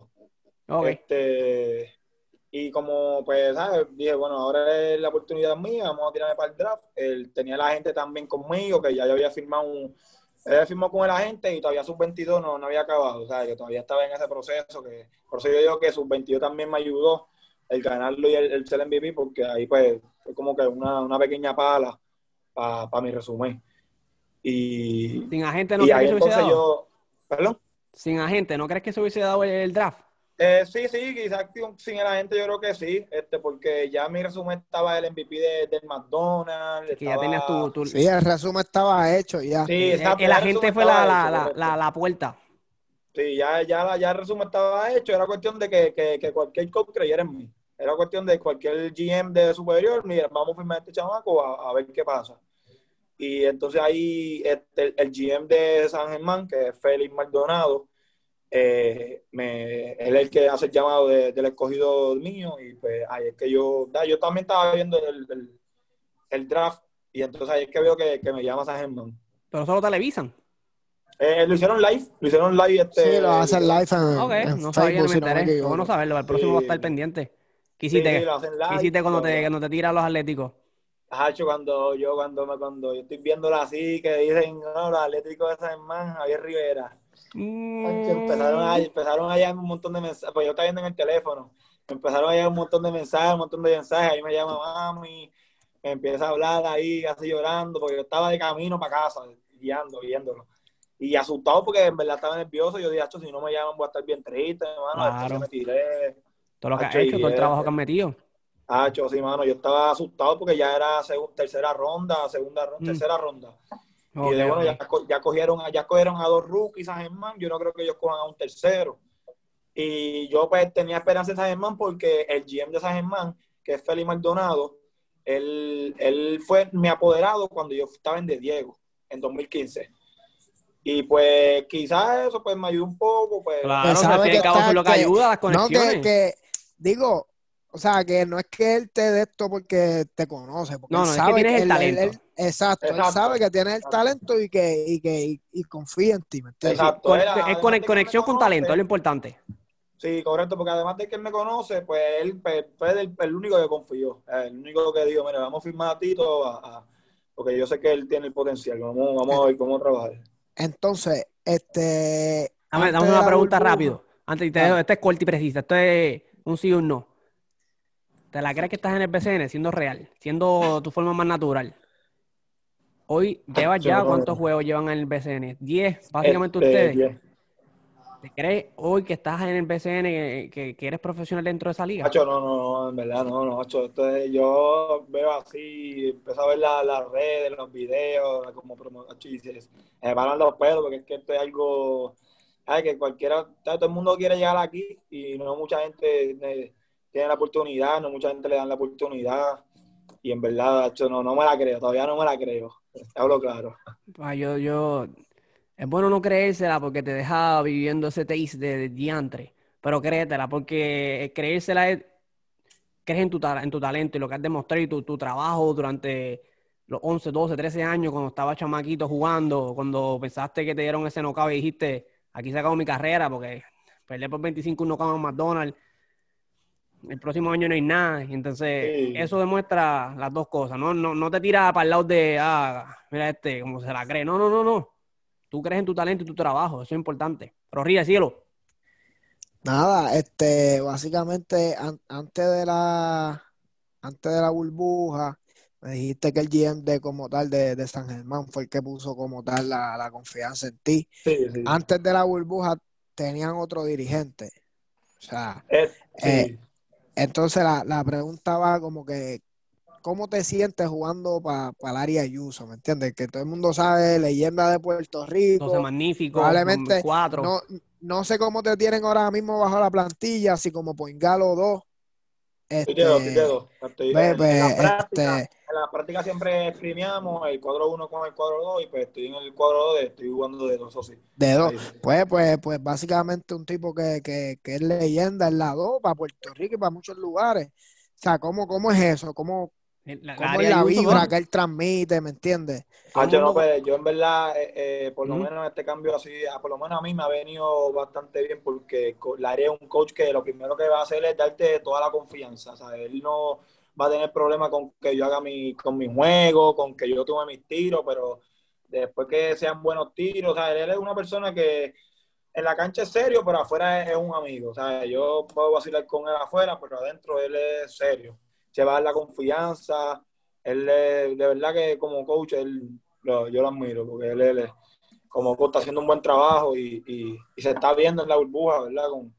Ok. Este, y como, pues, ¿sabes? Dije, bueno, ahora es la oportunidad mía, vamos a tirarme para el draft. Él tenía la gente también conmigo, que ya yo había firmado un, él firmado con el agente y todavía sub-22 no, no había acabado, o sea, que todavía estaba en ese proceso, que por eso yo digo que sub-22 también me ayudó el ganarlo y el, el ser MVP, porque ahí pues fue como que una, una pequeña pala para mi resumen. Y, Sin agente, ¿no y crees ahí que se hubiese entonces dado? yo, perdón. Sin agente, ¿no crees que se hubiese dado el, el draft? Eh, sí, sí, quizás sin- sin el agente yo creo que sí, este, porque ya mi resumen estaba el MVP de, del McDonald's. Que ya tenías tu... tu- Sí, el resumen estaba hecho ya. Sí, el, exacto, el agente fue la, la, hecho, la, la, la puerta. Sí, ya, ya, la- ya el resumen estaba hecho, era cuestión de que, que, que cualquier coach creyera en mí. Era cuestión de cualquier GM de superior, mira, vamos a firmar a este chamaco a, a ver qué pasa. Y entonces ahí este, el, el GM de San Germán, que es Félix Maldonado, eh, me, él es el que hace el llamado de- del escogido mío y pues ahí es que yo, da, yo también estaba viendo el, el- el draft y entonces ahí es que veo que, que me llama San Germán. Pero solo televisan. Eh, lo hicieron live, lo hicieron live este, Sí, lo hacen live en, Ok, en no sabía, no Facebook, me si no me enteré. Qué equivoco. bueno saberlo. El próximo Sí. va a estar pendiente. ¿Qué Sí, hiciste, lo hacen ¿Qué live, hiciste cuando, te, cuando te tiran los atléticos? Hacho, cuando yo, cuando me, cuando yo estoy viéndola así, que dicen, no, los atléticos de San Germán, Javier Rivera. Empezaron a, empezaron a llegar un montón de mensajes, pues yo estaba viendo en el teléfono, empezaron a llegar un montón de mensajes, un montón de mensajes, ahí me llama mami, me empieza a hablar ahí, así llorando, porque yo estaba de camino para casa, guiando, viéndolo. Y asustado porque en verdad estaba nervioso, yo dije, si no me llaman voy a estar bien triste, hermano, Claro. me tiré. Todo lo que has hecho, todo el trabajo que has metido. Ah, sí, mano, yo estaba asustado porque ya era tercera ronda, segunda ronda, Mm. tercera ronda. Y de bueno, ya, ya cogieron, a- ya cogieron a dos rookies a Germán, yo no creo que ellos cojan a un tercero. Y yo pues tenía esperanza en San Germán porque el GM de San Germán, que es Félix Maldonado, él, él fue mi apoderado cuando yo estaba en De Diego, en 2015. Y pues quizás eso pues me ayudó un poco, pues Claro, Que o sea, sabe que cabo eso está- es lo que que- ayuda, las No, conexiones. que, que, digo, o sea, que no es que él te dé esto porque te conoce, porque No, él no, es que sabe tienes el él- talento. él- exacto, él sabe que tienes el talento y que, y que y, y confía en ti, ¿me entiendes? Exacto. Con- Era- es con- conexión con talento, es lo importante. Sí, correcto, porque además de que él me conoce, pues él pues, fue el, el único que confió, el único que dijo, mira, vamos a firmar a Tito, a- a- porque yo sé que él tiene el potencial, vamos, vamos a ver cómo trabajar. Entonces, este. Dame, dame una pregunta burbuja- rápido. Antes, te este es corto y preciso. Esto es un sí o un no. ¿Te la crees que estás en el BCN siendo real? Siendo tu forma más natural. Hoy llevas ya, ¿cuántos juegos llevan en el BCN? ¿10? Básicamente Este, ustedes. yeah. ¿Te crees hoy que estás en el BCN, que, que- que eres profesional dentro de esa liga? Hacho, no, no, no, en verdad, no, no, Hacho, esto es- yo veo así, empiezo a ver la- las redes, los videos, como Hacho, y se, se me paran los pelos, porque es que esto es algo, ay, que cualquiera, todo el mundo quiere llegar aquí y no mucha gente eh, tiene la oportunidad, no mucha gente le dan la oportunidad, y en verdad, Hacho, no, no me la creo, todavía no me la creo, te hablo claro. Yo, yo, es bueno no creérsela porque te deja viviendo ese taste de, de diantre, pero créetela porque creérsela es, crees en tu, en tu talento y lo que has demostrado y tu, tu trabajo durante los 11, 12, 13 años cuando estabas chamaquito jugando, cuando pensaste que te dieron ese knockout y dijiste, aquí se acabó mi carrera porque peleé por 25 un knockout en McDonald's, el próximo año no hay nada, y entonces Sí. eso demuestra las dos cosas, no, no, no te tiras para el lado de, ah, mira este, como se la cree, no, no, no, no, tú crees en tu talento y tu trabajo, eso es importante, pero ríe, cielo. Nada, este, básicamente, an- antes de la, antes de la burbuja, me dijiste que el GM de como tal de, de San Germán fue el que puso como tal la, la confianza en ti. Sí, sí. Antes de la burbuja tenían otro dirigente. O sea, Eh, sí. eh, entonces la, la pregunta va como que, ¿cómo te sientes jugando para el área Ayuso? ¿Me entiendes? Que todo el mundo sabe, leyenda de Puerto Rico. Entonces, magnífico, Probablemente cuatro. No, no sé cómo te tienen ahora mismo bajo la plantilla, así como Poingalo 2. Sí Este, quedó. Estoy- ve, en, ve, en la práctica, este, en la práctica siempre streameamos el cuadro 1 con el cuadro 2 y pues estoy en el cuadro 2, estoy jugando de dos, eso sí. de dos. Pues, pues, pues básicamente un tipo que, que, que es leyenda en la 2 para Puerto Rico y para muchos lugares. O sea, ¿cómo, cómo es eso? ¿Cómo, La- la cómo es la vibra ¿no? que él transmite? ¿Me entiendes? Ah, yo, no, pues, yo en verdad, eh, eh, por lo Ujú. menos este cambio así, ah, por lo menos a mí me ha venido bastante bien porque Larry es un coach que lo primero que va a hacer es darte toda la confianza. O sea, él no va a tener problema con que yo haga mi, con mi juego, con que yo tome mis tiros, pero después que sean buenos tiros, o sea, él es una persona que en la cancha es serio, pero afuera es, es un amigo. O sea, yo puedo vacilar con él afuera, pero adentro él es serio. Se va a dar la confianza. Él de verdad que como coach, él, lo- yo lo admiro, porque él, como coach está haciendo un buen trabajo y, y- y se está viendo en la burbuja, ¿verdad? Con,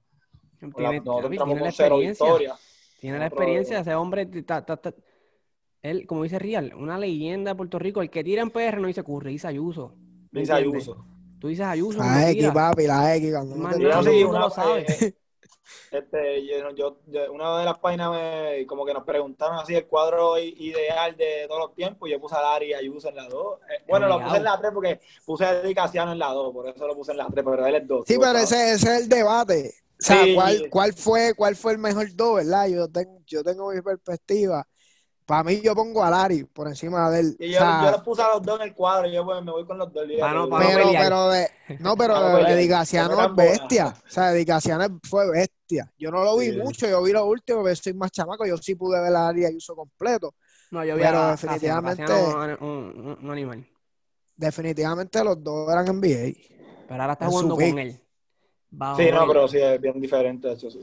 con la- Tiene, nosotros estamos la con cero experiencia. victorias. Tiene la experiencia, ese hombre, él, como dice Real, una leyenda de Puerto Rico. El que tira en PR no dice Curry, dice Ayuso. ¿Me Dice? Ayuso. Tú dices Ayuso, La cuando X, papi, la X. Cuando no sí, una, lo sabe. eh, este, yo, yo- yo- una de las páginas me, como que nos preguntaron así el cuadro ideal de todos los tiempos. Yo puse a Dari y Ayuso en la 2. bueno, lo puse en la 3 porque puse a Eddie Casiano en la 2, por eso lo puse en la 3, pero él es 2. Sí, pero ese, ese es el debate. O sea, Sí. ¿cuál, cuál fue, ¿cuál fue el mejor dos, verdad? Yo tengo, yo tengo mi perspectiva. Para mí, yo pongo a Larry por encima de él. Y O yo, sea, yo los puse a los dos en el cuadro. Y yo pues, me voy con los dos. Pa' no- pa' no pero, pero de, no, pero a. Edigaciano Pero es bestia. O sea, Edigaciano fue bestia. Yo no lo vi Sí. mucho, yo vi lo último, pero soy más chamaco. Yo sí pude ver la área y uso completo. No, yo vi Pero a definitivamente- Casiano, un, un- un animal. Definitivamente los dos eran NBA. Pero ahora está jugando con él. Bajo Sí, no, pero sí, es bien diferente, eso sí.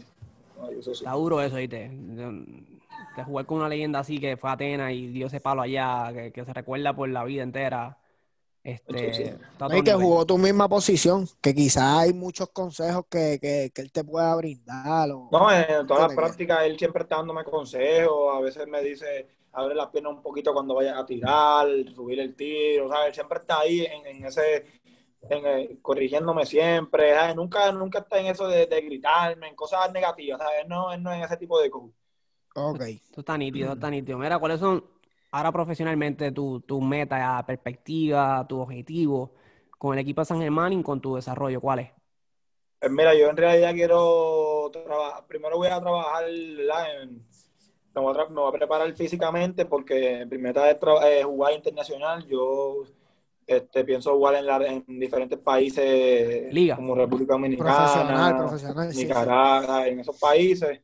No, eso sí. Está duro eso, ¿viste? De, de jugar con una leyenda así que fue a Atenas y dio ese palo allá, que, que se recuerda por la vida entera. Este, y que jugó tu misma posición, que quizás hay muchos consejos que, que, él te pueda brindar. no, en todas las prácticas él siempre está dándome consejos, a veces me dice, abre las piernas un poquito cuando vayas a tirar, subir el tiro, ¿sabes? Siempre está ahí en, ese, en, corrigiéndome siempre, Nunca, nunca está en eso de, gritarme, en cosas negativas, ¿sabes? No, no en ese tipo de cosas. Ok. Esto está nítido, está nítido. Mira, ¿cuáles son ahora profesionalmente tu, tu meta, perspectiva, tu objetivo con el equipo de San Germán y con tu desarrollo? ¿Cuál es? Pues mira, yo en realidad quiero trabajar, primero voy a trabajar en, me voy, a, preparar físicamente porque mi meta es jugar internacional. Yo este, pienso jugar en, la, en diferentes países Liga. como República Dominicana, profesional, Nicaragua, en esos países.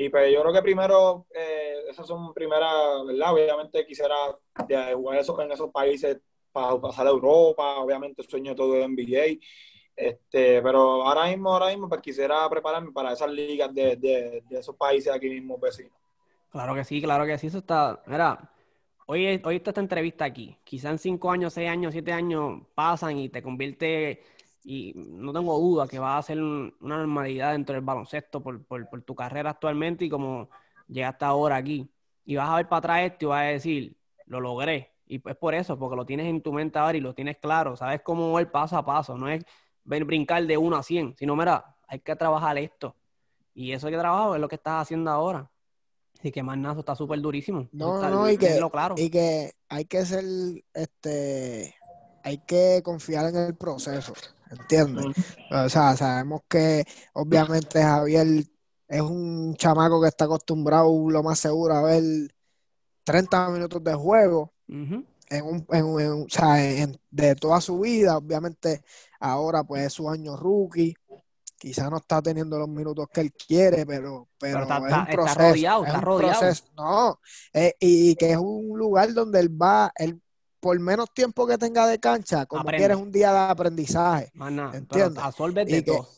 Y pues yo creo que primero, eh, esas son primeras, ¿verdad? Obviamente quisiera jugar eso, en esos países para pasar a Europa, obviamente sueño todo de NBA. Este, pero ahora mismo, ahora mismo, pues quisiera prepararme para esas ligas de, de, esos países aquí mismo vecinos. Claro que sí, claro que sí, eso está. Mira, hoy, hoy está esta entrevista aquí. Quizá en cinco años, seis años, siete años pasan y te convierte y no tengo duda que va a ser una normalidad dentro del baloncesto por, tu carrera actualmente y como llegaste ahora aquí. Y vas a ver para atrás esto y vas a decir, lo logré. Y es por eso, porque lo tienes en tu mente ahora y lo tienes claro. Sabes cómo el paso a paso. No es brincar de 1 a 100, sino, mira, hay que trabajar esto. Y eso que trabajar es lo que estás haciendo ahora. Así que Marnazo está súper durísimo. No, no, y que, y que hay que ser, este, hay que confiar en el proceso. ¿Entiendes? O sea, sabemos que obviamente Javier es un chamaco que está acostumbrado lo más seguro a ver 30 minutos de juego en un, en, o sea, de toda su vida. Obviamente ahora pues es su año rookie. Quizá no está teniendo los minutos que él quiere, pero, pero, está, es un proceso. rodeado, está rodeado. no, eh, y que es un lugar donde él va, él por menos tiempo que tenga de cancha, como quieres un día de aprendizaje. ¿Entiendes? de todo.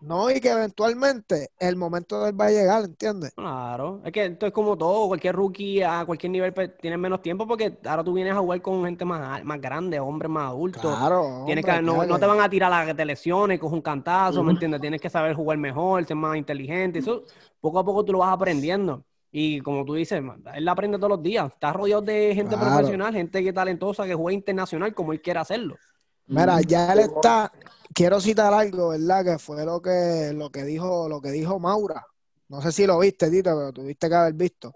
No, y que eventualmente el momento de él va a llegar, ¿entiendes? Claro, es que esto es como todo, cualquier rookie a cualquier nivel pues, tiene menos tiempo porque ahora tú vienes a jugar con gente más, más grande, hombres más adultos. Claro. Tienes que, no, no, te van a tirar las lesiones, con un cantazo, ¿me entiendes? Tienes que saber jugar mejor, ser más inteligente, eso poco a poco tú lo vas aprendiendo. Y como tú dices, él aprende todos los días. Está rodeado de gente profesional, gente que talentosa, que juega internacional como él quiere hacerlo. Mira, ya él está. Quiero citar algo, ¿verdad? Que fue lo que, lo que dijo, lo que dijo Maura. No sé si lo viste, Tito, pero tuviste que haber visto.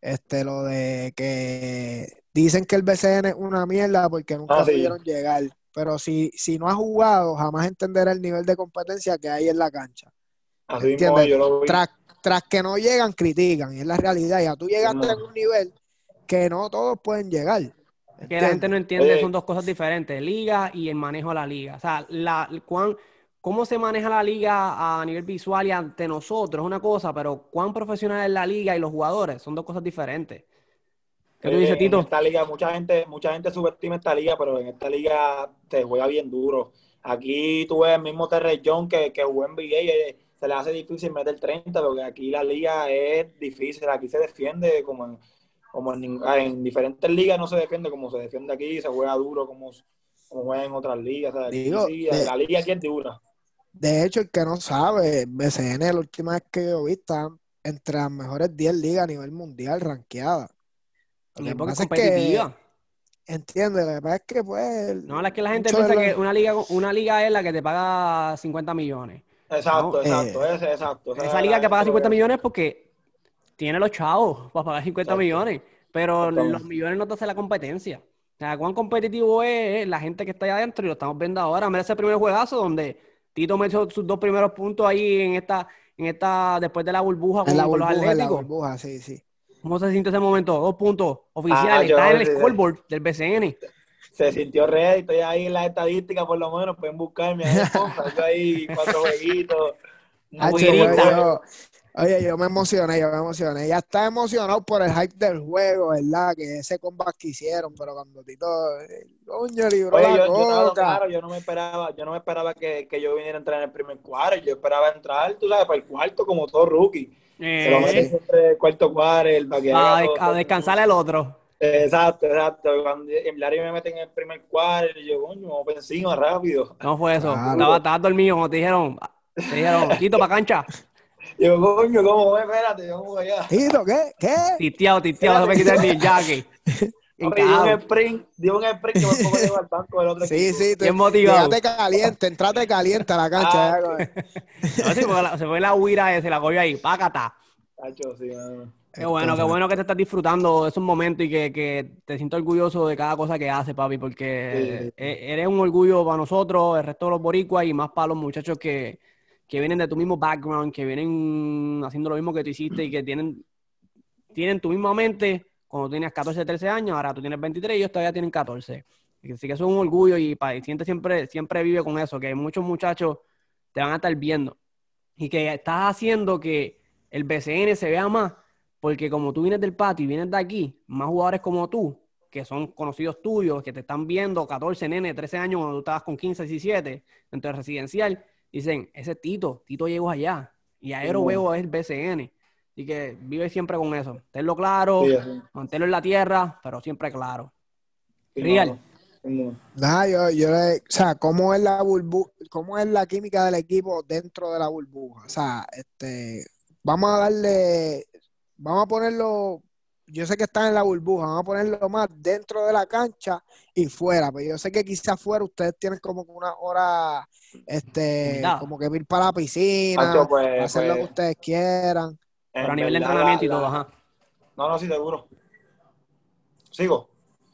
Este, lo de que dicen que el BCN es una mierda porque nunca ah, pudieron llegar. Pero si, si no has jugado, jamás entenderá el nivel de competencia que hay en la cancha. Así mismo, yo lo vi tras que no llegan, critican. Y es la realidad. Ya tú llegaste a un nivel que no todos pueden llegar. Que la gente no entiende, son dos cosas diferentes, liga y el manejo de la liga. O sea, la, cuán, cómo se maneja la liga a nivel visual y ante nosotros es una cosa, pero cuán profesional es la liga y los jugadores son dos cosas diferentes. ¿Qué tú dices, Tito? En esta liga, mucha gente, mucha gente subestima esta liga, pero en esta liga te juega bien duro. Aquí tú ves el mismo Terry John que, que jugó en NBA se le hace difícil meter 30, porque aquí la liga es difícil, aquí se defiende como en, como en, ah, diferentes ligas no se defiende como se defiende aquí, se juega duro como, como juega en otras ligas. la liga aquí es dura. De hecho, el que no sabe, BCN, la última vez que yo vi, está entre las mejores 10 ligas a nivel mundial rankeadas. Lo que es competitiva. Entiende, lo que pasa es que pues. No, es que la gente piensa que una liga, una liga es la que te paga 50 millones. Exacto, exacto, eh, exacto. Esa, liga que paga 50 millones porque tiene los chavos para pagar 50 millones, pero los millones no te hacen la competencia. O sea, cuán competitivo es la gente que está allá adentro y lo estamos viendo ahora. Mira ese primer juegazo donde Tito me echó sus dos primeros puntos ahí en esta, en esta, después de la burbuja con, los Atléticos. la burbuja, sí, sí. ¿Cómo se siente ese momento? Dos puntos oficiales. Ah, está en el scoreboard del BCN se sintió ready, estoy ahí en las estadísticas por lo menos, pueden buscarme ahí, <laughs> ahí cuatro jueguitos. oye, yo me emocioné, yo me emocioné. Ya está emocionado por el hype del juego, ¿verdad? Que ese combat que hicieron, pero cuando Tito, coño, libró la yo, Yo, claro, yo no me esperaba, yo no me esperaba que, que, yo viniera a entrar en el primer cuadro, yo esperaba entrar, tú sabes, para el cuarto como todo rookie. Se lo eh. siempre el cuarto cuadro, el a, a descansar el otro. Exacto, exacto. Cuando en Larry me meten en el primer cuadro, y yo, coño, por encima, rápido. No fue eso. Claro. Estaba, estabas dormido cuando te dijeron, te dijeron, <laughs> quito para cancha. Yo, coño, ¿cómo? ves? Espérate, vamos allá. Tito, ¿qué? ¿Qué? Titeado, titeado, no se me quitar ni el jacket. Papi, dio un sprint, dio un sprint que me pongo llevar al banco del otro Sí, equipo. sí, te, Bien motivado. quédate caliente, entrate caliente a la cancha. Ah, ya, <laughs> No, sí, se fue la huira ese, la cogió ahí, pácata. Tacho, sí, mano. Qué bueno, qué bueno que te estás disfrutando de esos momentos y que, que te sientes orgulloso de cada cosa que haces, papi, porque e- eres un orgullo para nosotros, el resto de los boricuas y más para los muchachos que, que vienen de tu mismo background, que vienen haciendo lo mismo que tú hiciste y que tienen, tienen tu misma mente. Cuando tienes 14, 13 años, ahora tú tienes 23 y ellos todavía tienen 14. Así que eso es un orgullo y, pa, y siente siempre, siempre vive con eso, que muchos muchachos te van a estar viendo. Y que estás haciendo que el BCN se vea más, porque como tú vienes del patio y vienes de aquí, más jugadores como tú, que son conocidos tuyos, que te están viendo 14, nene, 13 años cuando tú estabas con 15, 17, dentro del residencial, dicen, ese Tito, Tito llegó allá, y Aero. Veo es el BCN. Así que vive siempre con eso. Tenlo claro, Sí, así. manténlo en la tierra, pero siempre claro. Sí, Real. mano. Sí, Nada, yo, yo le, o sea, ¿cómo es la burbu cómo es la química del equipo dentro de la burbuja? O sea, este, vamos a darle, vamos a ponerlo, yo sé que están en la burbuja, vamos a ponerlo más dentro de la cancha y fuera, pero yo sé que quizás fuera ustedes tienen como que una hora, este, como que ir para la piscina, pues, hacer lo que pues, ustedes quieran. Pero a nivel de entrenamiento y la- todo, la- ajá. No, no, sí, seguro. ¿Sigo?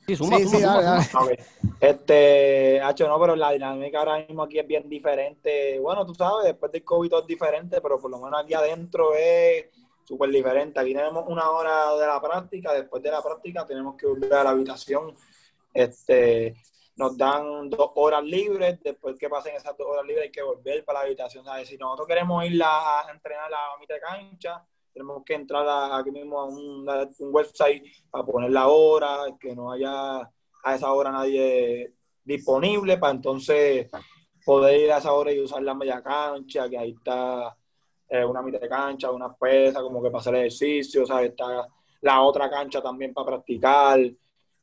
Sí, suma, Sí, suma, sí, suma, dale, suma. dale. Ok. Este, Hacho, no, pero la dinámica ahora mismo aquí es bien diferente. Bueno, tú sabes, después del COVID todo es diferente, pero por lo menos aquí adentro es súper diferente. Aquí tenemos una hora de la práctica, después de la práctica tenemos que volver a la habitación. Este, nos dan dos horas libres, después que pasen esas dos horas libres hay que volver para la habitación. Si nosotros queremos ir a entrenar la mitad de cancha, tenemos que entrar aquí mismo a un, a un website para poner la hora, que no haya a esa hora nadie disponible para entonces poder ir a esa hora y usar la media cancha, que ahí está eh, una mitad de cancha, una pesa, como que para hacer ejercicio, ¿sabes? Está la otra cancha también para practicar.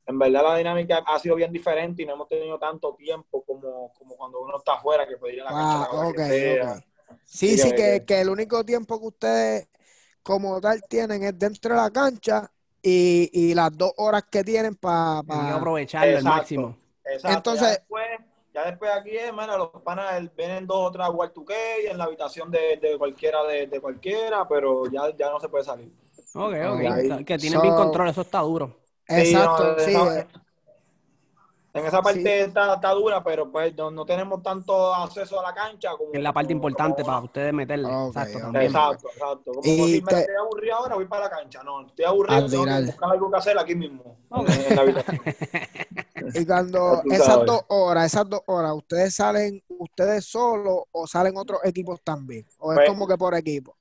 En verdad la dinámica ha sido bien diferente y no hemos tenido tanto tiempo como, como cuando uno está afuera, que puede ir a la cancha la Ah, hora ok, que sea. ok. Sí, Sí, sí, que- que, el único tiempo que ustedes como tal tienen es dentro de la cancha y, y las dos horas que tienen para... Hay que aprovecharlo al máximo. Exacto. Entonces- después, ya después aquí, hermano, los panas vienen dos o tres a jugar 2K en la habitación de, de cualquiera de, de cualquiera, pero ya, ya no se puede salir. Ok, ok. Ahí. Que tienen bien So- control, eso está duro. Exacto, Sí, sí. no, eh, En esa parte Sí. está, está dura, pero pues no, no tenemos tanto acceso a la cancha como. Es la parte como- importante como- para ustedes meterle. Exacto, también. Exacto, exacto. Como Y si me te- estoy aburrido ahora, voy para la cancha. No, estoy aburrido, tengo que buscar algo que hacer aquí mismo. Ok. En, en la habitación. <laughs> <laughs> Y cuando esas dos horas, esas dos horas, ¿ustedes salen ustedes solos o salen otros equipos también? ¿O es Pues- como que por equipo?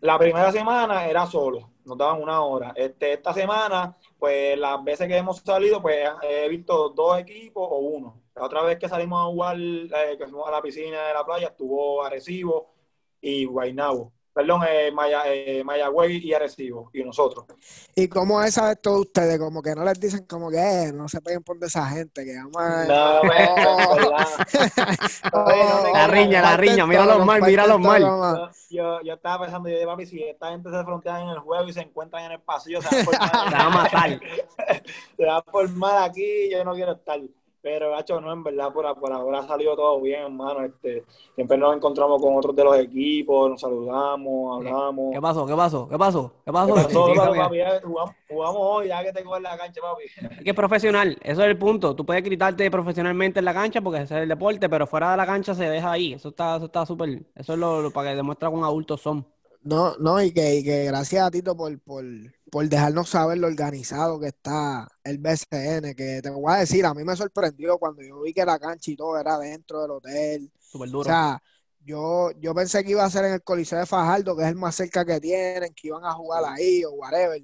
La primera semana era solo, nos daban una hora. Este, esta semana, pues las veces que hemos salido, pues he visto dos equipos o uno. La otra vez que salimos a jugar, eh, que fuimos a la piscina de la playa, estuvo Arecibo y Guaynabo. Perdón, eh, Maya, eh, Mayagüey y Arecibo, y nosotros. ¿Y cómo es esa de todos ustedes? Como que no les dicen como que eh, no se peguen por de esa gente, que vamos a... No, <laughs> no. no La riña, la riña, míralos mal, míralos mal. Yo, yo, yo estaba pensando, yo, papi, si esta gente se frontean en el juego y se encuentran en el pasillo, se va a <laughs> formar, Te va a matar. <laughs> se va a formar aquí, yo no quiero estar. Pero, gacho, no, en verdad, por, por ahora ha salido todo bien, hermano. Este, siempre nos encontramos con otros de los equipos, nos saludamos, hablamos. ¿Qué pasó? ¿Qué pasó? ¿Qué pasó? ¿Qué ¿Qué pasó? pasó, Sí, papi? Jugamos, jugamos hoy, ya que te coges la cancha, papi. Es que es profesional, eso es el punto. Tú puedes gritarte profesionalmente en la cancha porque ese es el deporte, pero fuera de la cancha se deja ahí. Eso está, eso está súper. Eso es lo, lo para que demuestra con adultos son. No, no, y que, y que gracias a Tito por, por, por dejarnos saber lo organizado que está el BCN, que te voy a decir, a mí me sorprendió cuando yo vi que la cancha y todo era dentro del hotel. Súper O duro. sea, yo, yo pensé que iba a ser en el Coliseo de Fajardo, que es el más cerca que tienen, que iban a jugar ahí o whatever.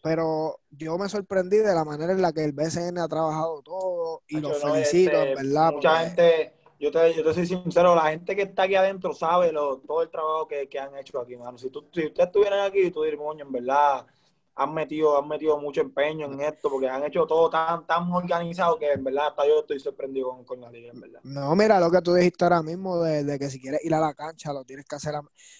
Pero yo me sorprendí de la manera en la que el BCN ha trabajado todo y los no, felicito, este, en verdad. Mucha porque- gente, yo te, yo te soy sincero, la gente que está aquí adentro sabe lo, todo el trabajo que, que han hecho aquí, mano. Si, tú, si ustedes estuvieran aquí, tú dirías, moño, en verdad, han metido, han metido mucho empeño en esto, porque han hecho todo tan, tan organizado que en verdad hasta yo estoy sorprendido con, la liga, en verdad. No, mira lo que tú dijiste ahora mismo, de, que si quieres ir a la cancha, lo tienes que hacer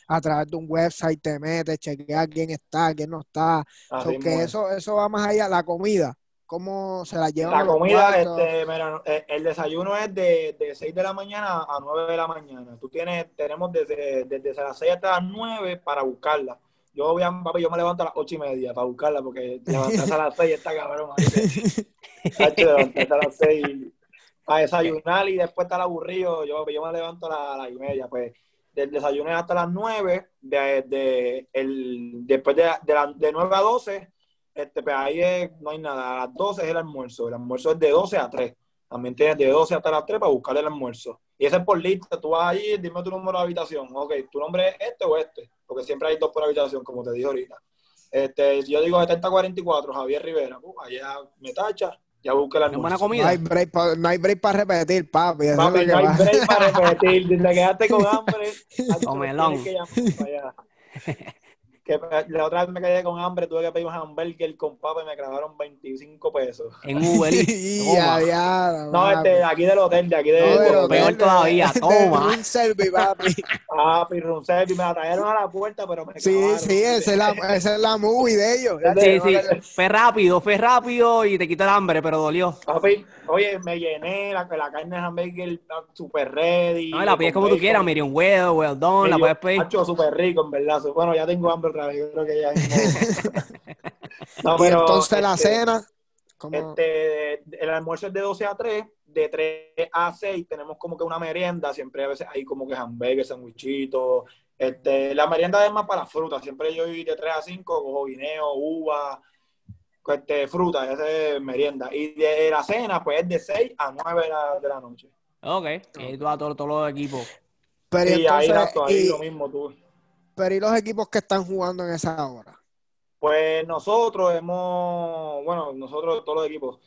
a, través de un website, te metes, chequeas quién está, quién no está. Porque eso, eso va más allá, la comida. ¿Cómo se la llevan? La comida, este, mira, eh, el desayuno es de, de 6 de la mañana a 9 de la mañana. Tú tienes, tenemos desde, desde las 6 hasta las 9 para buscarla yo, voy a, papi, yo me levanto a las ocho y media para buscarla porque <laughs> levantarse a las seis está cabrón. levantarse a las seis para desayunar y después estar aburrido. Yo, yo me levanto a las, y media. Pues del desayuno hasta las nueve, de, de, el, después de, de, la, de 9 a 12, este, pues ahí no hay nada. A las 12 es el almuerzo. El almuerzo es de 12 a 3. También tienes de 12 hasta las 3 para buscar el almuerzo. Y ese es por lista. Tú vas ahí, dime tu número de habitación. Ok, tu nombre es este o este porque siempre hay dos por habitación, como te dije ahorita. Este, yo digo 7044, Javier Rivera, uh, allá me tacha, ya busque la buena comida. No hay break para no repetir, papi. papi no hay break para repetir. Si <laughs> te quedaste con hambre, <laughs> Comelón. Que <laughs> la otra vez me quedé con hambre, tuve que pedir un hamburger con papa y me clavaron 25 pesos. En Uber. ya, <laughs> ya, no, este, de aquí del hotel, de aquí del, no, del hotel. Peor todavía, toma. Un servi, papi. <laughs> Papi, un servi, me la trajeron a la puerta, pero me Sí, sí, esa es, la, esa es la movie de ellos. Sí, sí, fue rápido, fue rápido y te quitó el hambre, pero dolió. Papi, oye, me llené, la, la carne de hamburger está súper ready. No, la pides como tú quieras, Miriam Well, well done, la puedes pedir. Súper rico, en verdad. Bueno, ya tengo hambre yo creo que ya <laughs> no, pero, entonces la este, cena. Este, el almuerzo es de 12 a 3, de 3 a 6 tenemos como que una merienda, siempre a veces hay como que hamburgues, sandwichitos. Este, la merienda es más para fruta, siempre yo voy de 3 a 5, cojo guineo, uva, este, fruta, esa es merienda. Y de la cena, pues es de 6 a 9 de la, de la noche. Ok, y tú a todos todo los equipos. Pero y entonces, ahí, ahí lo mismo tú. Pero ¿y los equipos que están jugando en esa hora? Pues nosotros hemos, bueno, nosotros todos los equipos,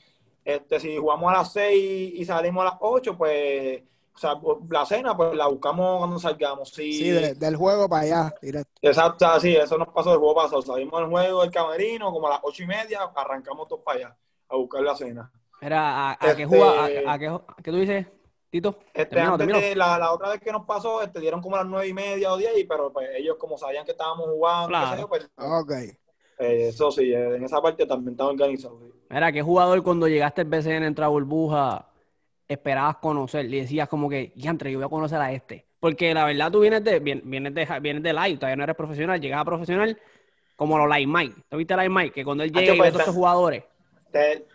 este, si jugamos a las 6 y salimos a las 8, pues, o sea, la cena, pues la buscamos cuando salgamos. Sí, del juego para allá, directo. Exacto, sí, eso nos pasó del juego pasado. Salimos del juego del camerino, como a las 8 y media, arrancamos todos para allá a buscar la cena. Era, ¿a, qué este, juega? A, qué, ¿Qué tú dices? Tito. Este, antes la, la, otra vez que nos pasó, este, dieron como a las nueve y media o diez, pero pues ellos como sabían que estábamos jugando, claro. pues, okay. Eh, eso sí, en esa parte también estaba organizado. Mira, ¿qué jugador cuando llegaste al BCN entra burbuja esperabas conocer? Le decías como que, entre yo voy a conocer a este. Porque la verdad tú vienes de, vienes de, vienes de live, todavía no eres profesional, llegas a profesional como los Light Mike. ¿Tú viste Light Mike? Que cuando él llega y ve a estos jugadores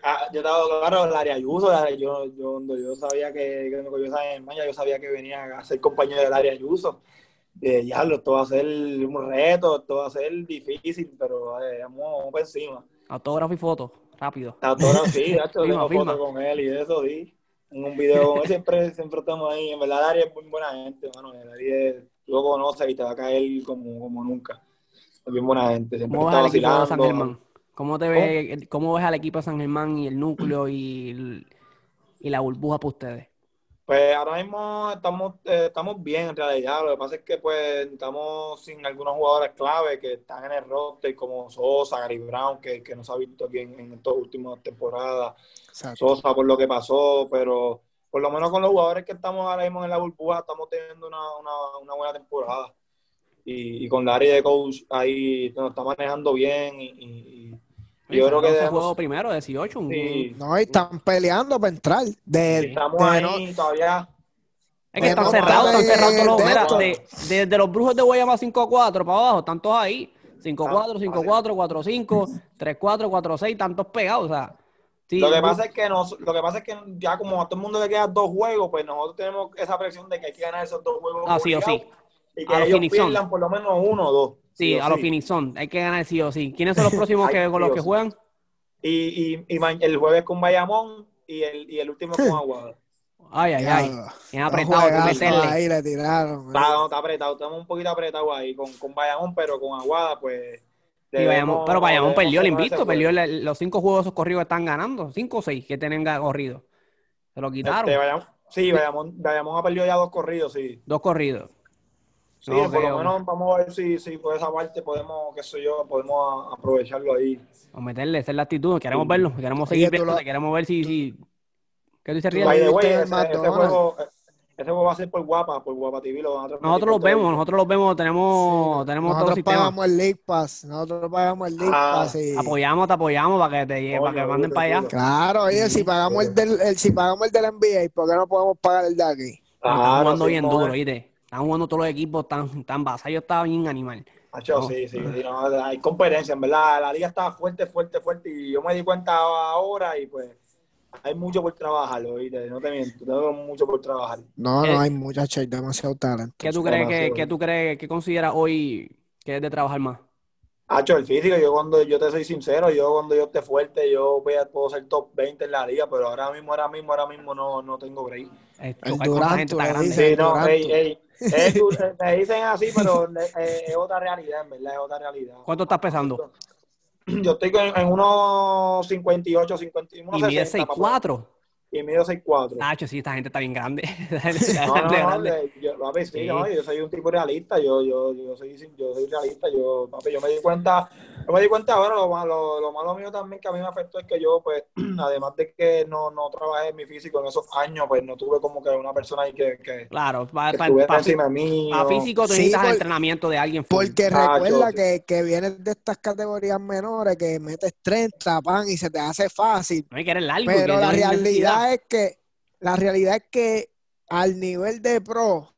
Ah, yo estaba claro, el área Ayuso, yo, yo, yo sabía que, que yo sabía en España, yo sabía que venía a ser compañero del área Ayuso. Eh, ya, esto va a ser un reto, esto va a ser difícil, pero eh, vamos, por encima. Autógrafo y foto, rápido. Autógrafo, sí, <laughs> hecho, tengo foto con él y eso, sí. En un video con él siempre, siempre estamos ahí. En verdad, Daria es muy buena gente, mano. Daria lo conoce y te va a caer como, como nunca. Es bien buena gente, siempre está vacilando. ¿Cómo te ves, cómo ves al equipo de San Germán y el núcleo y, y la burbuja para ustedes? Pues ahora mismo estamos, eh, estamos bien en realidad. Lo que pasa es que pues estamos sin algunos jugadores clave que están en el roster, como Sosa, Gary Brown, que, que no se ha visto aquí en, estas últimas temporadas. Sosa por lo que pasó, pero por lo menos con los jugadores que estamos ahora mismo en la burbuja estamos teniendo una, una, una buena temporada. Y, y, con la área de coach ahí nos está manejando bien y yo creo que debemos... primero, 18. No, y están peleando para entrar. De, estamos ahí todavía. Es que están cerrados, están cerrados todos Mira, de, los brujos de Guayama 5-4 para abajo, están todos ahí. 5-4, 5-4, 4-5, 3-4, 4-6, tantos pegados. O sea, lo, que pasa es que nos, lo que pasa es que ya como a todo el mundo le quedan dos juegos, pues nosotros tenemos esa presión de que hay que ganar esos dos juegos. Ah, sí o sí. Y que ellos pierdan por lo menos uno o dos. Sí, a los finizón. Hay que ganar sí o sí. ¿Quiénes son los <laughs> próximos que, con los que juegan? Y, y, y, el jueves con Bayamón y el, y el último con <laughs> Aguada. Ay, ay, ay. Bien apretado, meterle. Ahí le tiraron. Está, está apretado, estamos un poquito apretados ahí con, con Bayamón, pero con Aguada, pues. Bayamón, pero Bayamón perdió el invicto, perdió los cinco juegos esos corridos están ganando, cinco o seis que tienen corrido. Se lo quitaron. Este, sí, Bayamón, Bayamón ha perdido ya dos corridos, sí. Dos corridos. Sí, por lo menos vamos a ver si, si por esa parte podemos, qué sé yo, podemos a- aprovecharlo ahí. Vamos a meterle, esa es la actitud. Queremos verlo, queremos seguir viendo, queremos ver si. si... ¿Qué tú en ese, juego, ese juego va a ser por Guapa, por Guapa TV. Lo van a transmitir Nosotros los vemos, nosotros los vemos, tenemos, tenemos todo el Nosotros sistema. pagamos el League Pass. Nosotros pagamos el League Ah, Pass. Y... Apoyamos, te apoyamos para que te para que manden para allá. Claro, oye, si pagamos el del, el- si pagamos el del NBA, ¿por qué no podemos pagar el de aquí? Están Claro, jugando sí, bien duro, ver. Están jugando todos los equipos, tan, tan Vasallo estaba bien animal. Macho, No. sí, sí, sí, no, hay competencia, en verdad. La liga está fuerte, fuerte, fuerte. Y yo me di cuenta ahora y pues hay mucho por trabajar, ¿oíste? No te miento, tengo mucho por trabajar. No, Eh, no hay muchachos, hay demasiado talento. ¿Qué tú crees que, qué tú crees, qué consideras hoy que es de trabajar más? Hacho, el físico, yo cuando yo te soy sincero, yo cuando yo esté fuerte, yo voy a, puedo ser top 20 en la liga, pero ahora mismo, ahora mismo, ahora mismo no, no tengo break. Eh, El esa Durant, gente tú está le grande. dices. Sí, no, Durant. ey, ey, es, me <laughs> dicen así, pero es, eh, es, otra realidad, en verdad, es otra realidad. ¿Cuánto estás pesando? Yo estoy en, en unos 58, 51, 60. ¿Y 4? y en medio 6'4. Nacho, sí, esta gente está bien grande. <laughs> no, no. Yo, papi, sí, sí. Yo soy un tipo realista, yo, yo, yo, soy, yo soy realista, yo, papi, yo me di cuenta, yo me di cuenta ahora, lo, lo, lo, malo mío también que a mí me afectó es que yo, pues, <clears throat> además de que no, no trabajé en mi físico en esos años, pues no tuve como que una persona ahí que, que claro, para, que para, para encima de mí. Físico tú sí, necesitas por, entrenamiento de alguien. Porque recuerda que, que vienes de estas categorías menores, que metes 30, pan, y se te hace fácil. No hay que eres largo. Pero la realidad realidad es que la realidad es que al nivel de pro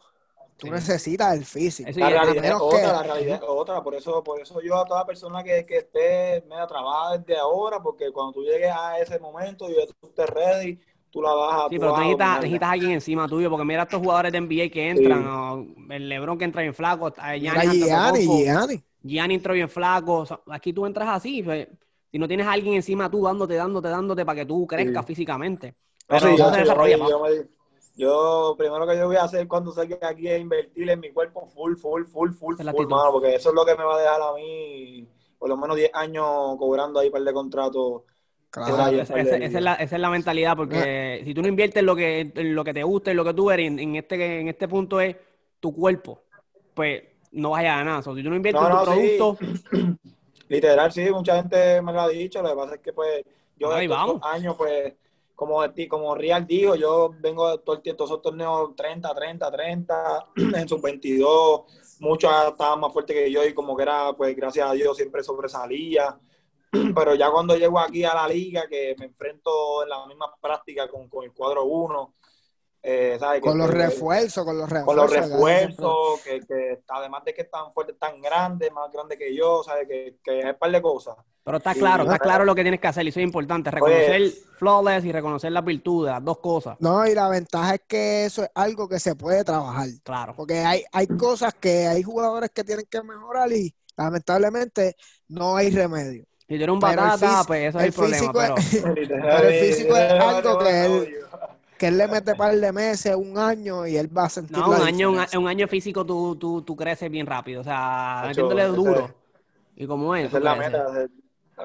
tú Sí. necesitas el físico. La realidad es otra, que- la realidad es otra, por eso, por eso yo a toda persona que, que esté media trabajada desde ahora, porque cuando tú llegues a ese momento y tú estés ready, tú la vas a Sí, pero tú vas a necesitas, necesitas a alguien encima tuyo, porque mira estos jugadores de NBA que entran, o el Lebron que entra bien flaco, Gianni, Gianni. Gianni entró bien flaco, o sea, aquí tú entras así, pues, si no tienes a alguien encima tú dándote, dándote, dándote para que tú crezcas Sí. físicamente. Pero sí, eso yo, se desarrolla, yo me- yo, primero que yo voy a hacer cuando salga aquí es invertir en mi cuerpo full, full, full, full, full, actitud. mano, porque eso es lo que me va a dejar a mí por lo menos 10 años cobrando ahí par de contratos. Claro. Esa- Esa, esa- esa es la, esa es la mentalidad, porque si tú no inviertes en lo que, en lo que te gusta, en lo que tú eres, en, en este, en este punto es tu cuerpo, pues no vas a ganar nada. O sea, si tú no inviertes No, en tu sí. producto, <clears throat> Literal, sí, mucha gente me lo ha dicho, lo que pasa es que pues yo Ahí estos vamos. años, pues, como, como Real dijo, yo vengo de todo el tiempo, esos torneos 30, 30, 30, en sus 22, muchos estaban más fuertes que yo y como que era, pues gracias a Dios siempre sobresalía. <clears throat> Pero ya cuando llego aquí a la liga, que me enfrento en la misma práctica con, con el cuadro 1, eh, ¿sabes? Que- Con los refuerzos, con los refuerzos. con los refuerzos, que, que además de que están fuertes, tan grandes, más grandes que yo, ¿sabes? Que, que hay un par de cosas. pero está Sí, claro, está ajá. claro lo que tienes que hacer, y eso es importante, reconocer flawless y reconocer las virtudes, las dos cosas. No, y la ventaja es que eso es algo que se puede trabajar. Claro. Porque hay, hay cosas que hay jugadores que tienen que mejorar y lamentablemente no hay remedio. Si tú eres un batata, pues eso es el el problema, físico pero... es- <laughs> <laughs> Pero el físico es algo que él- Que él le mete par de meses, un año y él va a sentir No, la un año, un, año físico tú, tú, tú creces bien rápido, o sea, metiéndole duro. Y como es, Esa es la creces. meta.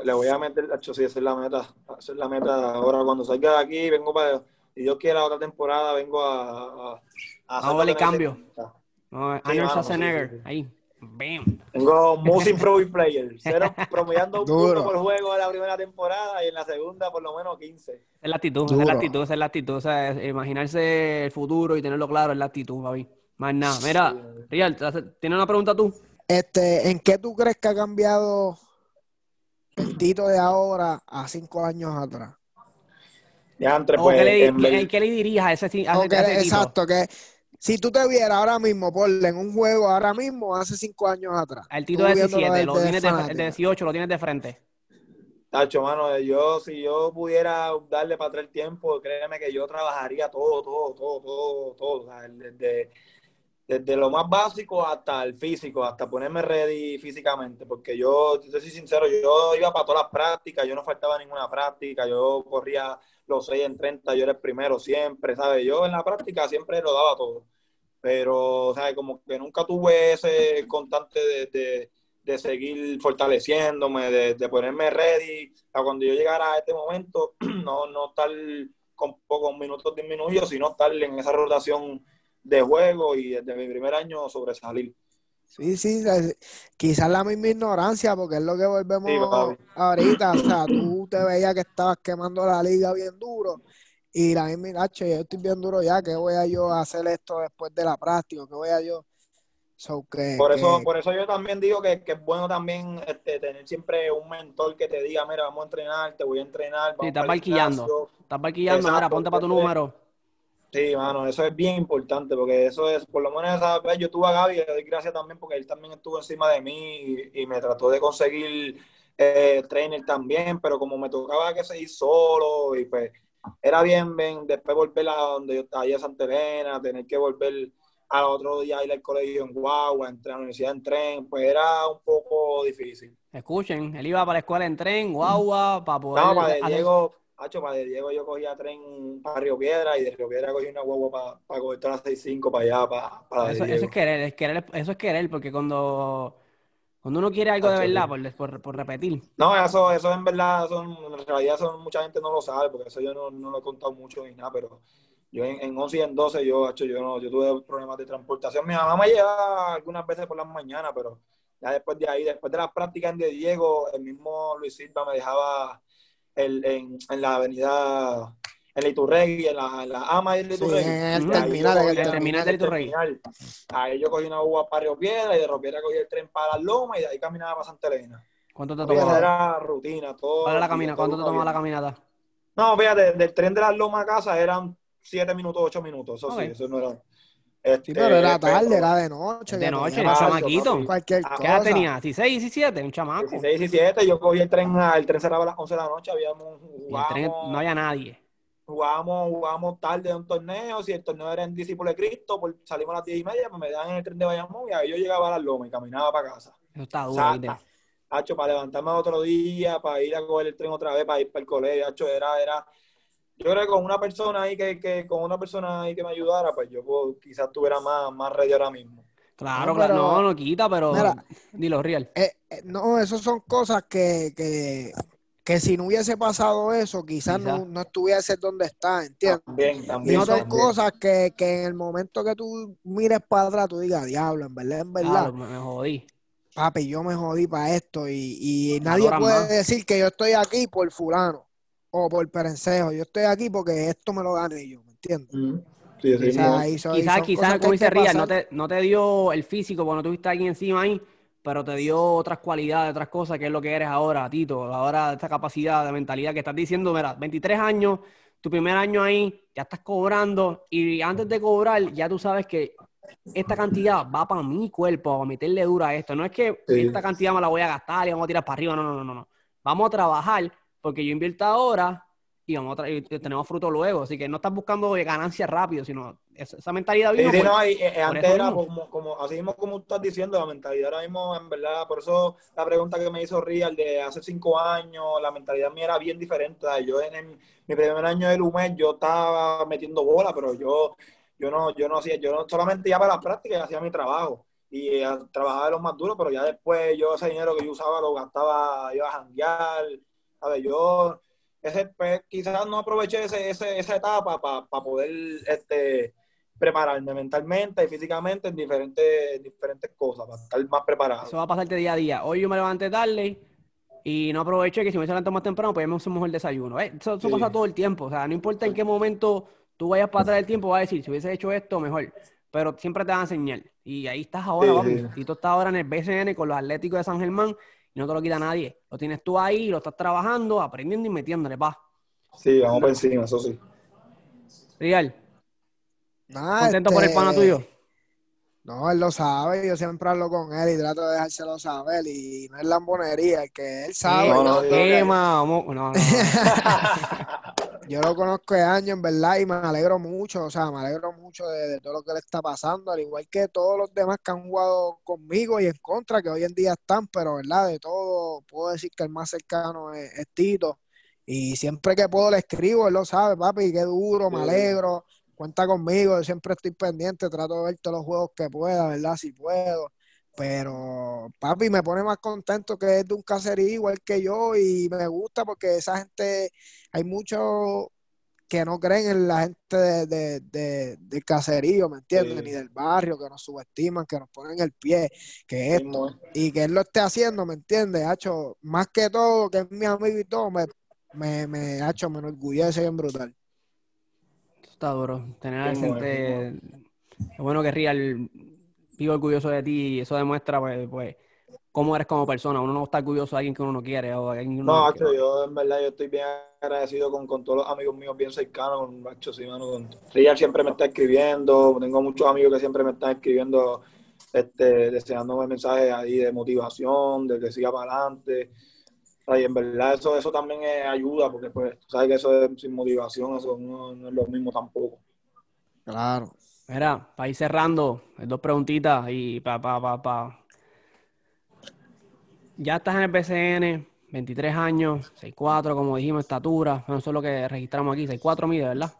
Le voy a meter, hacho, sí, esa es la meta. Esa es la meta. Ahora, cuando salga de aquí, vengo para. Si Dios quiera, otra temporada, vengo a. a, a hacer Vamos a darle lo que cambio. necesita. No, Sí, Arnold mano, sí, Schwarzenegger, sí, sí. ahí, bam. Tengo Most Improved Player. Cero, promediando un punto por juego en la primera temporada y en la segunda, por lo menos 15. Esa es la actitud, es la actitud, esa es la actitud. O sea, es- imaginarse el futuro y tenerlo claro es la actitud, papi. Más nada. Mira, Rial, ¿te hace- ¿tienes una pregunta tú? Este, ¿en qué tú crees que ha cambiado el Tito de ahora a cinco años atrás? Ya entre, ¿O pues, qué, le, en qué- le dirías a ese, a ese, O que- a ese Tito? exacto, que si tú te vieras ahora mismo, ponle en un juego ahora mismo, hace cinco años atrás. Al Tito de viéndolo 17, lo tienes de, el de 18 lo tienes de frente. Tacho, mano, yo si yo pudiera darle para atrás el tiempo, créeme que yo trabajaría todo, todo, todo, todo, todo, o sea, desde, desde lo más básico hasta el físico, hasta ponerme ready físicamente, porque yo, te soy sincero, yo iba para todas las prácticas, yo no faltaba ninguna práctica, yo corría los 6 en 30, yo era el primero siempre, ¿sabes? Yo en la práctica siempre lo daba todo, pero, ¿sabes? Como que nunca tuve ese constante de, de de seguir fortaleciéndome, de, ponerme ready a cuando yo llegara a este momento, <clears throat> no, no estar con pocos minutos disminuidos, sino estar en esa rotación de juego y desde mi primer año sobresalir. Sí, sí, quizás la misma ignorancia, porque es lo que volvemos Sí, ahorita. O sea, tú te veías que estabas quemando la liga bien duro y la misma, "Acho, yo estoy bien duro ya, ¿qué voy a yo a hacer esto después de la práctica? ¿Qué voy a yo? So, que, Por eso, que- por eso yo también digo que, que es bueno también este, tener siempre un mentor que te diga, mira, vamos a entrenar, te voy a entrenar, Sí, vamos estás para el barquillando. gimnasio". Estás barquillando, mira, ponte para tu número. Sí, mano, eso es bien importante porque eso es, por lo menos esa vez yo tuve a Gaby, le doy gracias también porque él también estuvo encima de mí y, y me trató de conseguir eh, trainer también, pero como me tocaba que seguir solo y pues era bien, bien, después volver a donde yo estaba allá a Santa Elena, tener que volver al otro día a ir al colegio en Guagua, entrar a la universidad en tren, pues era un poco difícil. Escuchen, él iba para la escuela en tren, guagua, para poder No, para hacer- Diego, Hacho, para de Diego yo cogía tren para Río Piedra y de Río Piedra cogí una guagua para, para coger todas las 6.5 para allá, para, para de Eso, eso es querer, es querer, eso es querer, porque cuando, cuando uno quiere algo de Tacho, verdad, por, por, por repetir, No, eso, eso en verdad, son, en realidad eso mucha gente no lo sabe, porque eso yo no, no lo he contado mucho ni nada, pero yo en, en 11 y en 12 yo, hacho, yo, no, yo tuve problemas de transportación. Mi mamá me llevaba algunas veces por las mañanas, pero ya después de ahí, después de las prácticas de Diego, el mismo Luis Silva me dejaba el- en, en la avenida, en la Iturregui, en la, en la AMA y el Sí, Iturregui. en el terminal, el terminal el Iturregui. terminal. Ahí yo cogí una uva para Río Piedra y de Río Piedra cogí el tren para Las Lomas y de ahí caminaba para Santa Elena. ¿cuánto te tomaba? era rutina. Todo ¿Cuál era la el día, camina? todo ¿Cuánto te tomaba la caminata? No, fíjate, del tren de las Lomas a casa eran 7 minutos, 8 minutos. Eso Ok. sí, eso no era. Este, sí, pero era tarde, pero era de noche. De noche, era pasar chamaquito. papi. Cualquier Ah, ¿Qué edad tenía? ¿16, 17? Un chamaco. 16, 17, yo cogí el tren, a- el tren cerraba a las 11 de la noche, habíamos, el tren jugábamos, no había nadie. jugábamos, jugábamos tarde en un torneo, si el torneo era en Discípulo de Cristo, pues salimos a las 10 y media, pues me daban en el tren de Bayamón y ahí yo llegaba a las Lomas y caminaba para casa. Eso está O duro, sea, ¿viste? Hacho, para levantarme otro día, para ir a coger el tren otra vez, para ir para el colegio, hacho, era, era, yo creo que con una persona ahí que, que con una persona ahí que me ayudara, pues yo pues, quizás estuviera más, más ready ahora mismo. Claro, claro, no, no quita, pero Mira. dilo real. Eh, eh, no, eso son cosas que, que, que si no hubiese pasado eso, quizás Quizás. no, no estuviese donde está, ¿entiendes? También, Y también. son también. cosas que, que en el momento que tú mires para atrás, tú digas, diablo, en verdad, en verdad, Claro, me, jodí. papi, yo me jodí para esto y, y nadie puede más. decir que yo estoy aquí por fulano o por perencejo, yo estoy aquí porque esto me lo gané yo, ¿me entiendes? Sí, sí, no. Quizás, quizás, como dice Rial, no te, no te dio el físico porque no tuviste alguien encima ahí, pero te dio otras cualidades, otras cosas, que es lo que eres ahora, Tito. Ahora esta capacidad de mentalidad que estás diciendo, mira, 23 años, tu primer año ahí, ya estás cobrando y antes de cobrar ya tú sabes que esta cantidad va para mi cuerpo, para meterle dura a esto. No es que Sí. esta cantidad me la voy a gastar y vamos a tirar para arriba, no, no, no, no. no. Vamos a trabajar porque yo invierto ahora y, vamos a y tenemos fruto luego. Así que no estás buscando ganancias rápido, sino esa, mentalidad vino sí, por- no, y, eh, por antes era como, como, así mismo como tú estás diciendo, la mentalidad ahora mismo, en verdad, por eso la pregunta que me hizo Real de hace cinco años, la mentalidad mía era bien diferente. Yo en el- mi primer año de Lumet, yo estaba metiendo bola, pero yo, yo no, yo no hacía, yo no solamente iba para las prácticas, hacía mi trabajo. Y eh, trabajaba de los más duros, pero ya después yo ese dinero que yo usaba lo gastaba, iba a janguear, a ver, yo ese, pues, quizás no aproveché ese, ese- esa etapa para poder este, prepararme mentalmente y físicamente en diferentes, en diferentes cosas, para estar más preparado. Eso va a pasarte día a día. Hoy yo me levanté tarde y no aproveché que si me levantado más temprano, pues ya me hice mejor desayuno. ¿eh? Eso, eso Sí. pasa todo el tiempo. O sea, no importa en qué momento tú vayas para atrás del tiempo, vas a decir, si hubiese hecho esto, mejor. Pero siempre te van a enseñar. Y ahí estás ahora, Sí, papi. sí. Tito está ahora en el BCN con los Atléticos de San Germán y no te lo quita nadie. Lo tienes tú ahí, lo estás trabajando, aprendiendo y metiéndole, pa. Sí, vamos por encima, eso sí. Real, Nada, contento por el pana este, tuyo. No, él lo sabe, yo siempre hablo con él y trato de dejárselo saber y no es lambonería, el que él sabe. Eh, no, no, yo, no, ¿qué, no. ma? Vamos- No, no, no. <laughs> yo lo conozco de años, en verdad, y me alegro mucho, o sea, me alegro mucho de, de todo lo que le está pasando, al igual que todos los demás que han jugado conmigo y en contra, que hoy en día están, pero, ¿verdad? De todo, puedo decir que el más cercano es, es Tito. Y siempre que puedo le escribo, él lo sabe, papi, qué duro, me alegro, cuenta conmigo, yo siempre estoy pendiente, trato de ver todos los juegos que pueda, ¿verdad? Si puedo. Pero, papi, me pone más contento que es de un caserío igual que yo y me gusta porque esa gente, hay muchos que no creen en la gente de, de, de- del caserío, ¿me entiendes? Sí. Ni del barrio, que nos subestiman, que nos ponen el pie, que esto, y que él lo esté haciendo, ¿me entiendes? Hacho, más que todo, que es mi amigo y todo, me, me, me, hacho, me enorgullece bien brutal. Está duro. Tener a bueno, gente. Es bueno que Real vivo orgulloso de ti y eso demuestra, pues, pues, cómo eres como persona. Uno no está orgulloso de alguien que uno no quiere o de alguien que uno No, no macho, quiere. yo en verdad yo estoy bien agradecido con, con todos los amigos míos bien cercanos, con macho, sí, mano, con siempre me está escribiendo, tengo muchos amigos que siempre me están escribiendo, este, deseándome mensajes ahí de motivación, de que siga para adelante. O sea, y en verdad eso, eso también eh, ayuda, porque pues, tú sabes que eso es sin motivación, eso no, no es lo mismo tampoco. Claro. Mira, para ir cerrando, dos preguntitas y pa, pa, pa, pa. Ya estás en el BCN, 23 años, 6'4", como dijimos, estatura. Bueno, eso es lo que registramos aquí, 6'4", mide, ¿verdad?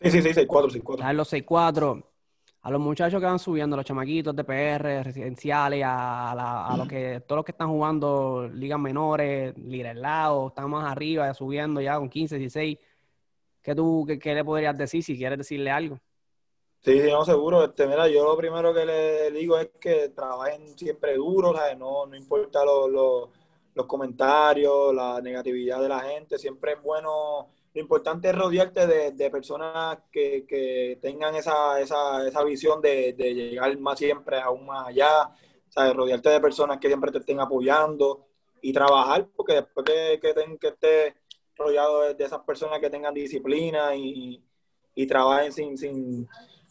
Sí, sí, sí, 6-4, 6-4. Estás en los 6'4". A los muchachos que van subiendo, los chamaquitos de PR, residenciales, a, la- a los que, todos los que están jugando ligas menores, lado, están más arriba, subiendo ya con 15, 16. ¿Qué tú, qué, qué le podrías decir si quieres decirle algo? Sí, sí, no, seguro. Este, mira, yo lo primero que le digo es que trabajen siempre duro, ¿sabes? No, no importa lo- lo- los comentarios, la negatividad de la gente, siempre es bueno. Lo importante es rodearte de, de personas que, que tengan esa, esa, esa visión de, de llegar más siempre aún más allá, ¿sabes? Rodearte de personas que siempre te estén apoyando y trabajar, porque después que, que, ten- que estés rodeado de, de esas personas que tengan disciplina y, y trabajen sin, sin,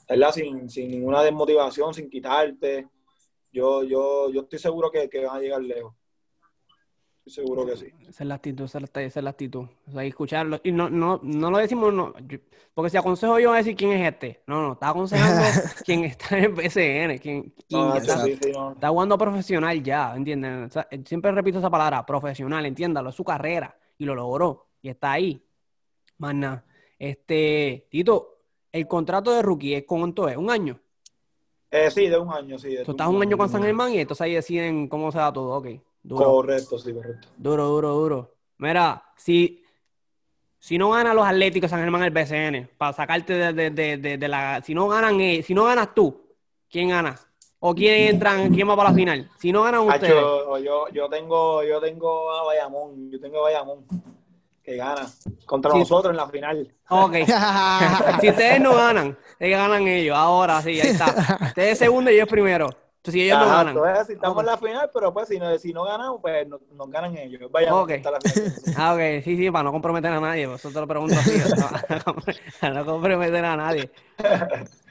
¿verdad? Sin, sin ninguna desmotivación, sin quitarte. Yo, yo, yo estoy seguro que, que van a llegar lejos. Estoy seguro que sí. Esa es la actitud, esa es la, esa es la actitud. O sea, escucharlo. Y no, no, no lo decimos, no, yo- porque si aconsejo yo voy a decir quién es este. No, no, está aconsejando <laughs> quien está en el PCN, No, está, sí, sí, no. está jugando profesional ya, ¿entienden? O sea, siempre repito esa palabra, profesional, entiéndalo, es su carrera y lo logró y está ahí. Más nada. Este, Tito, el contrato de rookie es cuánto es, un año. Eh, sí, de un año, sí. de Tú estás un año con San Germán y entonces ahí deciden cómo se da todo, ok. Duro. Correcto, sí, correcto. Duro, duro, duro. Mira, si, si no ganan los Atléticos San Germán el BCN, para sacarte de, de- de- de- la. Si no ganan ellos- si no ganas tú, ¿quién gana? ¿O quién entran, quién va para la final? Si no ganan ustedes. Yo, yo tengo, yo tengo a Bayamón, yo tengo a Bayamón que gana contra Sí. nosotros en la final. Ok. <laughs> si ustedes no ganan, ellos ganan ellos. Ahora sí, ahí está. Ustedes segundo y ellos primero. Entonces, si ellos no ganan. entonces, si estamos en la final, pero pues si no, si no ganamos, pues nos, nos ganan ellos. Bayamón Ok. está en la final. <laughs> Ah, ok, sí, sí, para no comprometer a nadie, por eso te lo pregunto así, <laughs> para no comprometer a nadie.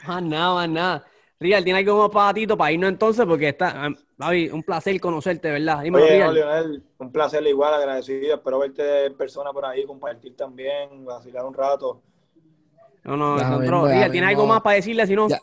Más nada, más nada. Rial, ¿tiene algo más para Tito para irnos entonces? Porque está, ah, Javi, un placer conocerte, ¿verdad? Dime, Oye, no. Leonel, un placer igual, agradecido. Espero verte en persona por ahí, compartir también, vacilar un rato. No, no, Ya mismo, Rial, ¿tiene algo más para decirle? Si no, Ya.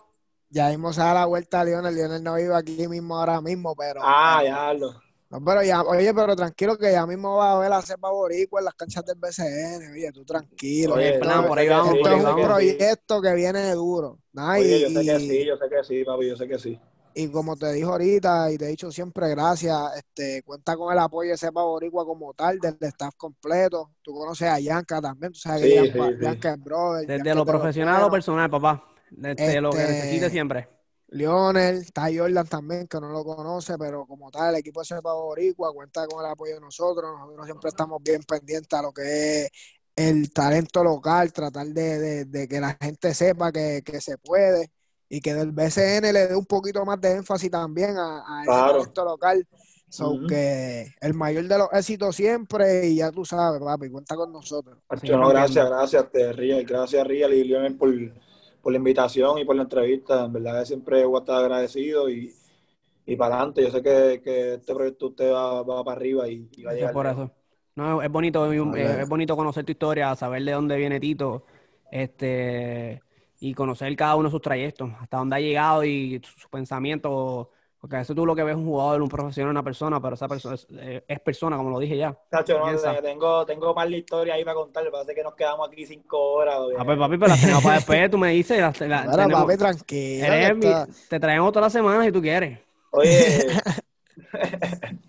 Ya mismo se da la vuelta a Lionel. Lionel no vive aquí mismo ahora mismo, pero. Ah, ya lo. No, pero ya, oye, pero tranquilo que ya mismo va a ver la cepa boricua en las canchas del BCN. Oye, tú tranquilo. Oye, esto, plan, por ahí vamos, esto por es ahí sé un que vamos. sí. proyecto que viene duro. Nah, y, Oye, yo sé que sí, yo sé que sí, papi, yo sé que sí. y como te dijo ahorita y te he dicho siempre gracias, este, cuenta con el apoyo de Cepa Boricua como tal, del staff completo. Tú conoces a Yanka también, tú sabes Sí, que Yanka, sí, sí. Yanka es brother. Desde es lo de profesional a lo buenos. personal, papá. Desde lo que Este, necesite siempre. Lionel, está Jordan también, que no lo conoce, pero como tal, el equipo de Cepa Boricua cuenta con el apoyo de nosotros. Nosotros siempre estamos bien pendientes a lo que es el talento local, tratar de, de- de que la gente sepa que, que se puede y que del BCN le dé un poquito más de énfasis también a, a ese Claro. talento local. So que el mayor de los éxitos siempre, y ya tú sabes, papi, cuenta con nosotros. No, gracias, gracias, te Riel, gracias Riel y Lionel por, por la invitación y por la entrevista. En verdad que siempre voy a estar agradecido y, y para adelante. Yo sé que, que este proyecto usted va, va para arriba y, y va a Gracias llegar. por eso. No, es bonito, es, bonito conocer tu historia, saber de dónde viene Tito, este, y conocer cada uno de sus trayectos, hasta dónde ha llegado y su, su pensamiento, porque a veces tú lo que ves es un jugador, un profesional, una persona, pero esa persona es, eh, es persona, como lo dije ya. Tacho, no, tengo, tengo más la historia ahí para contar. Lo que nos quedamos aquí cinco horas. Ah, pues papi, pero las tenemos para después, tú me dices, las, las Mira, tenemos- papi, tranquilo. te traemos todas las semanas si tú quieres. Oye, <laughs>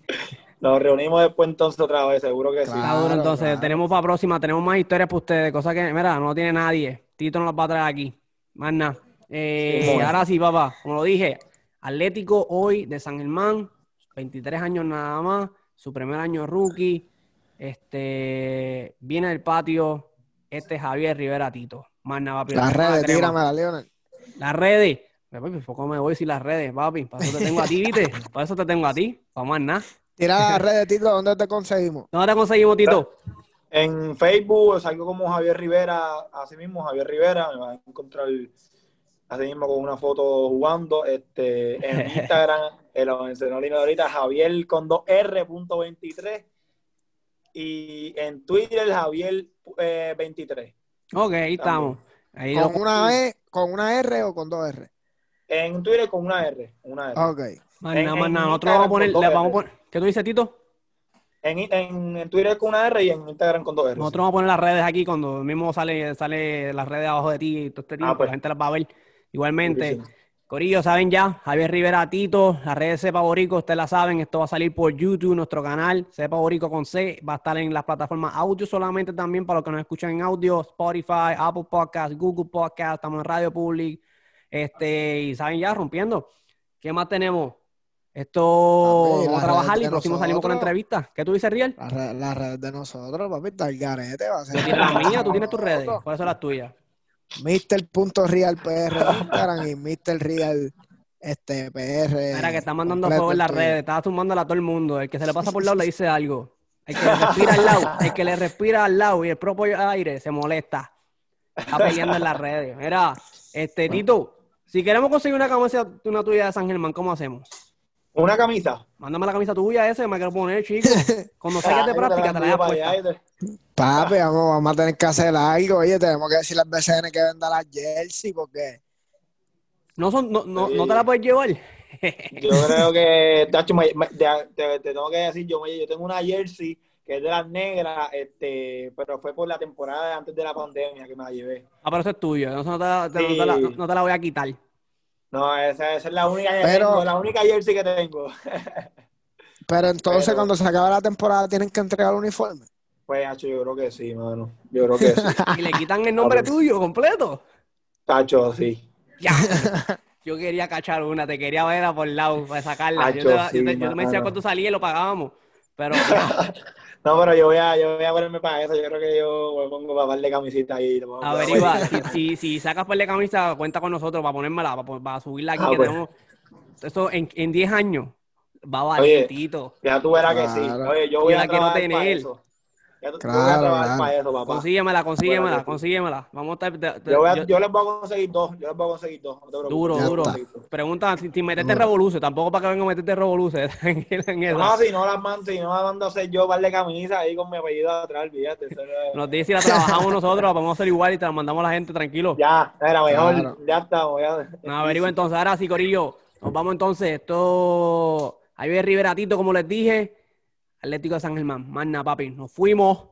Nos reunimos después entonces otra vez, seguro que sí. Está duro, Claro, entonces. claro. Tenemos para próxima, tenemos más historias para ustedes, cosas que, mira, no tiene nadie. Tito no las va a traer aquí. Más nada. Eh, Sí, ahora sí, papá, como lo dije, Atlético hoy de San Germán, 23 años nada más, su primer año rookie. Este viene del patio, este es Javier Rivera Tito. Más nada, papi. Las redes, tíramela, Leonel. Las redes. Papi, ¿cómo me voy sin las redes, papi? Para eso te tengo a ti, ¿viste? <laughs> Para eso te tengo a ti. Para más nada. Tira las redes, Tito, ¿dónde te conseguimos? ¿Dónde te conseguimos, Tito? En Facebook salgo como Javier Rivera, así mismo Javier Rivera, me van a encontrar así mismo con una foto jugando. Este, en <laughs> Instagram, en lo mencionó Lino ahorita, Javier con 2R.23 y en Twitter Javier eh, 23. Ok, ahí estamos. Ahí ¿Con lo- una E, con una R o con dos R? En Twitter con una R, una R. Ok. Más nada, más nada. Nosotros vamos a poner, con le dos vamos a R. poner, ¿qué tú dices, Tito? En, en, en Twitter con una R y en Instagram con dos R. Nosotros vamos a poner las redes aquí cuando mismo sale, sale las redes abajo de ti y todo este tiempo, pues. la gente las va a ver. Igualmente. Corillo, saben ya, Javier Rivera Tito, las redes Sepa Borico, ustedes la saben, esto va a salir por YouTube, nuestro canal, Sepa Borico con C, va a estar en las plataformas audio solamente también para los que nos escuchan en audio, Spotify, Apple Podcast, Google Podcast, estamos en Radio Public, este, y saben ya, rompiendo. ¿Qué más tenemos? Esto, Papi, vamos a trabajar y próximo salimos con la nosotros. entrevista. ¿Qué tú dices, Riel? Las redes, las redes de nosotros, papi, está el garete. Va a ser Yo tienes las mías, tú tienes tus redes. ¿Cuáles son las tuyas? Mr.realpr en <laughs> Instagram y Mr. Real este, PR. Mira, que está mandando fuego en las redes, está zumbándola a todo el mundo. El que se le pasa por el lado le dice algo. El que le respira al lado, el que le respira al lado y el propio aire se molesta. Está peleando en las redes. Mira, este Tito, si queremos conseguir una camisa una tuya de San Germán, ¿cómo hacemos? Una camisa. Mándame la camisa tuya esa, me quiero poner, chico. <laughs> Cuando salgas de práctica te la envío hayas para puesta. allá y te- Papi, vamos, vamos a tener que hacer algo. Oye, tenemos que decirle al BCN que venda las jersey porque No, son, no, no, Sí. no te la puedes llevar. Yo creo que, tacho, me- me- te, te- te tengo que decir, yo, yo tengo una jersey que es de las negras, este, pero fue por la temporada antes de la pandemia que me la llevé. Ah, pero eso es tuyo. Eso no te, la- no te la, no- no te la voy a quitar. No, esa, esa es la única que Pero- tengo, la única jersey que tengo. <laughs> Pero entonces Pero- cuando se acabe la temporada tienen que entregar el uniforme. Pues, Hacho, yo creo que sí, mano. Yo creo que sí. <laughs> Y le quitan el nombre tuyo completo. Tacho, sí. Ya. <laughs> Yo quería cachar una, te quería ver a por el lado para sacarla. Acho, yo, te, yo sí, te- yo me decía cuánto salía y lo pagábamos. Pero No, pero yo voy a, yo voy a ponerme para eso. Yo creo que yo me pongo para darle camisita ahí. averigua, si, si, si sacas par de camisa, cuenta con nosotros para ponérmela, para, para subirla aquí. Ah, que pues. tenemos, eso en, en 10 años va a Oye, valer, Tito. Ya tú verás que sí. Oye, yo voy a trabajar para tener. eso. Ya tú, Claro, a trabajar claro. para eso, papá. Consíguemela, consíguemela, Bueno, consíguemela. Vamos a estar. te- te- Yo, voy a- yo- yo les voy a conseguir dos. Yo les voy a conseguir dos. no te preocupes. duro, Ya duro. está. Pregunta si, si meterte Duro. revoluce, tampoco para que venga a meterte revoluce. <laughs> No, si no las mando, si no las mando a hacer yo, par de camisas ahí con mi apellido atrás, olvídate. Nos dice si la trabajamos nosotros, la podemos hacer igual y te la mandamos a la gente tranquilo. Ya, era mejor. Claro. Ya estamos. Ya. No, averigua entonces. Ahora sí, Corillo. Nos vamos entonces. Esto. Javier Rivera Tito, como les dije. Atlético de San Germán. Nada, papi. Nos fuimos.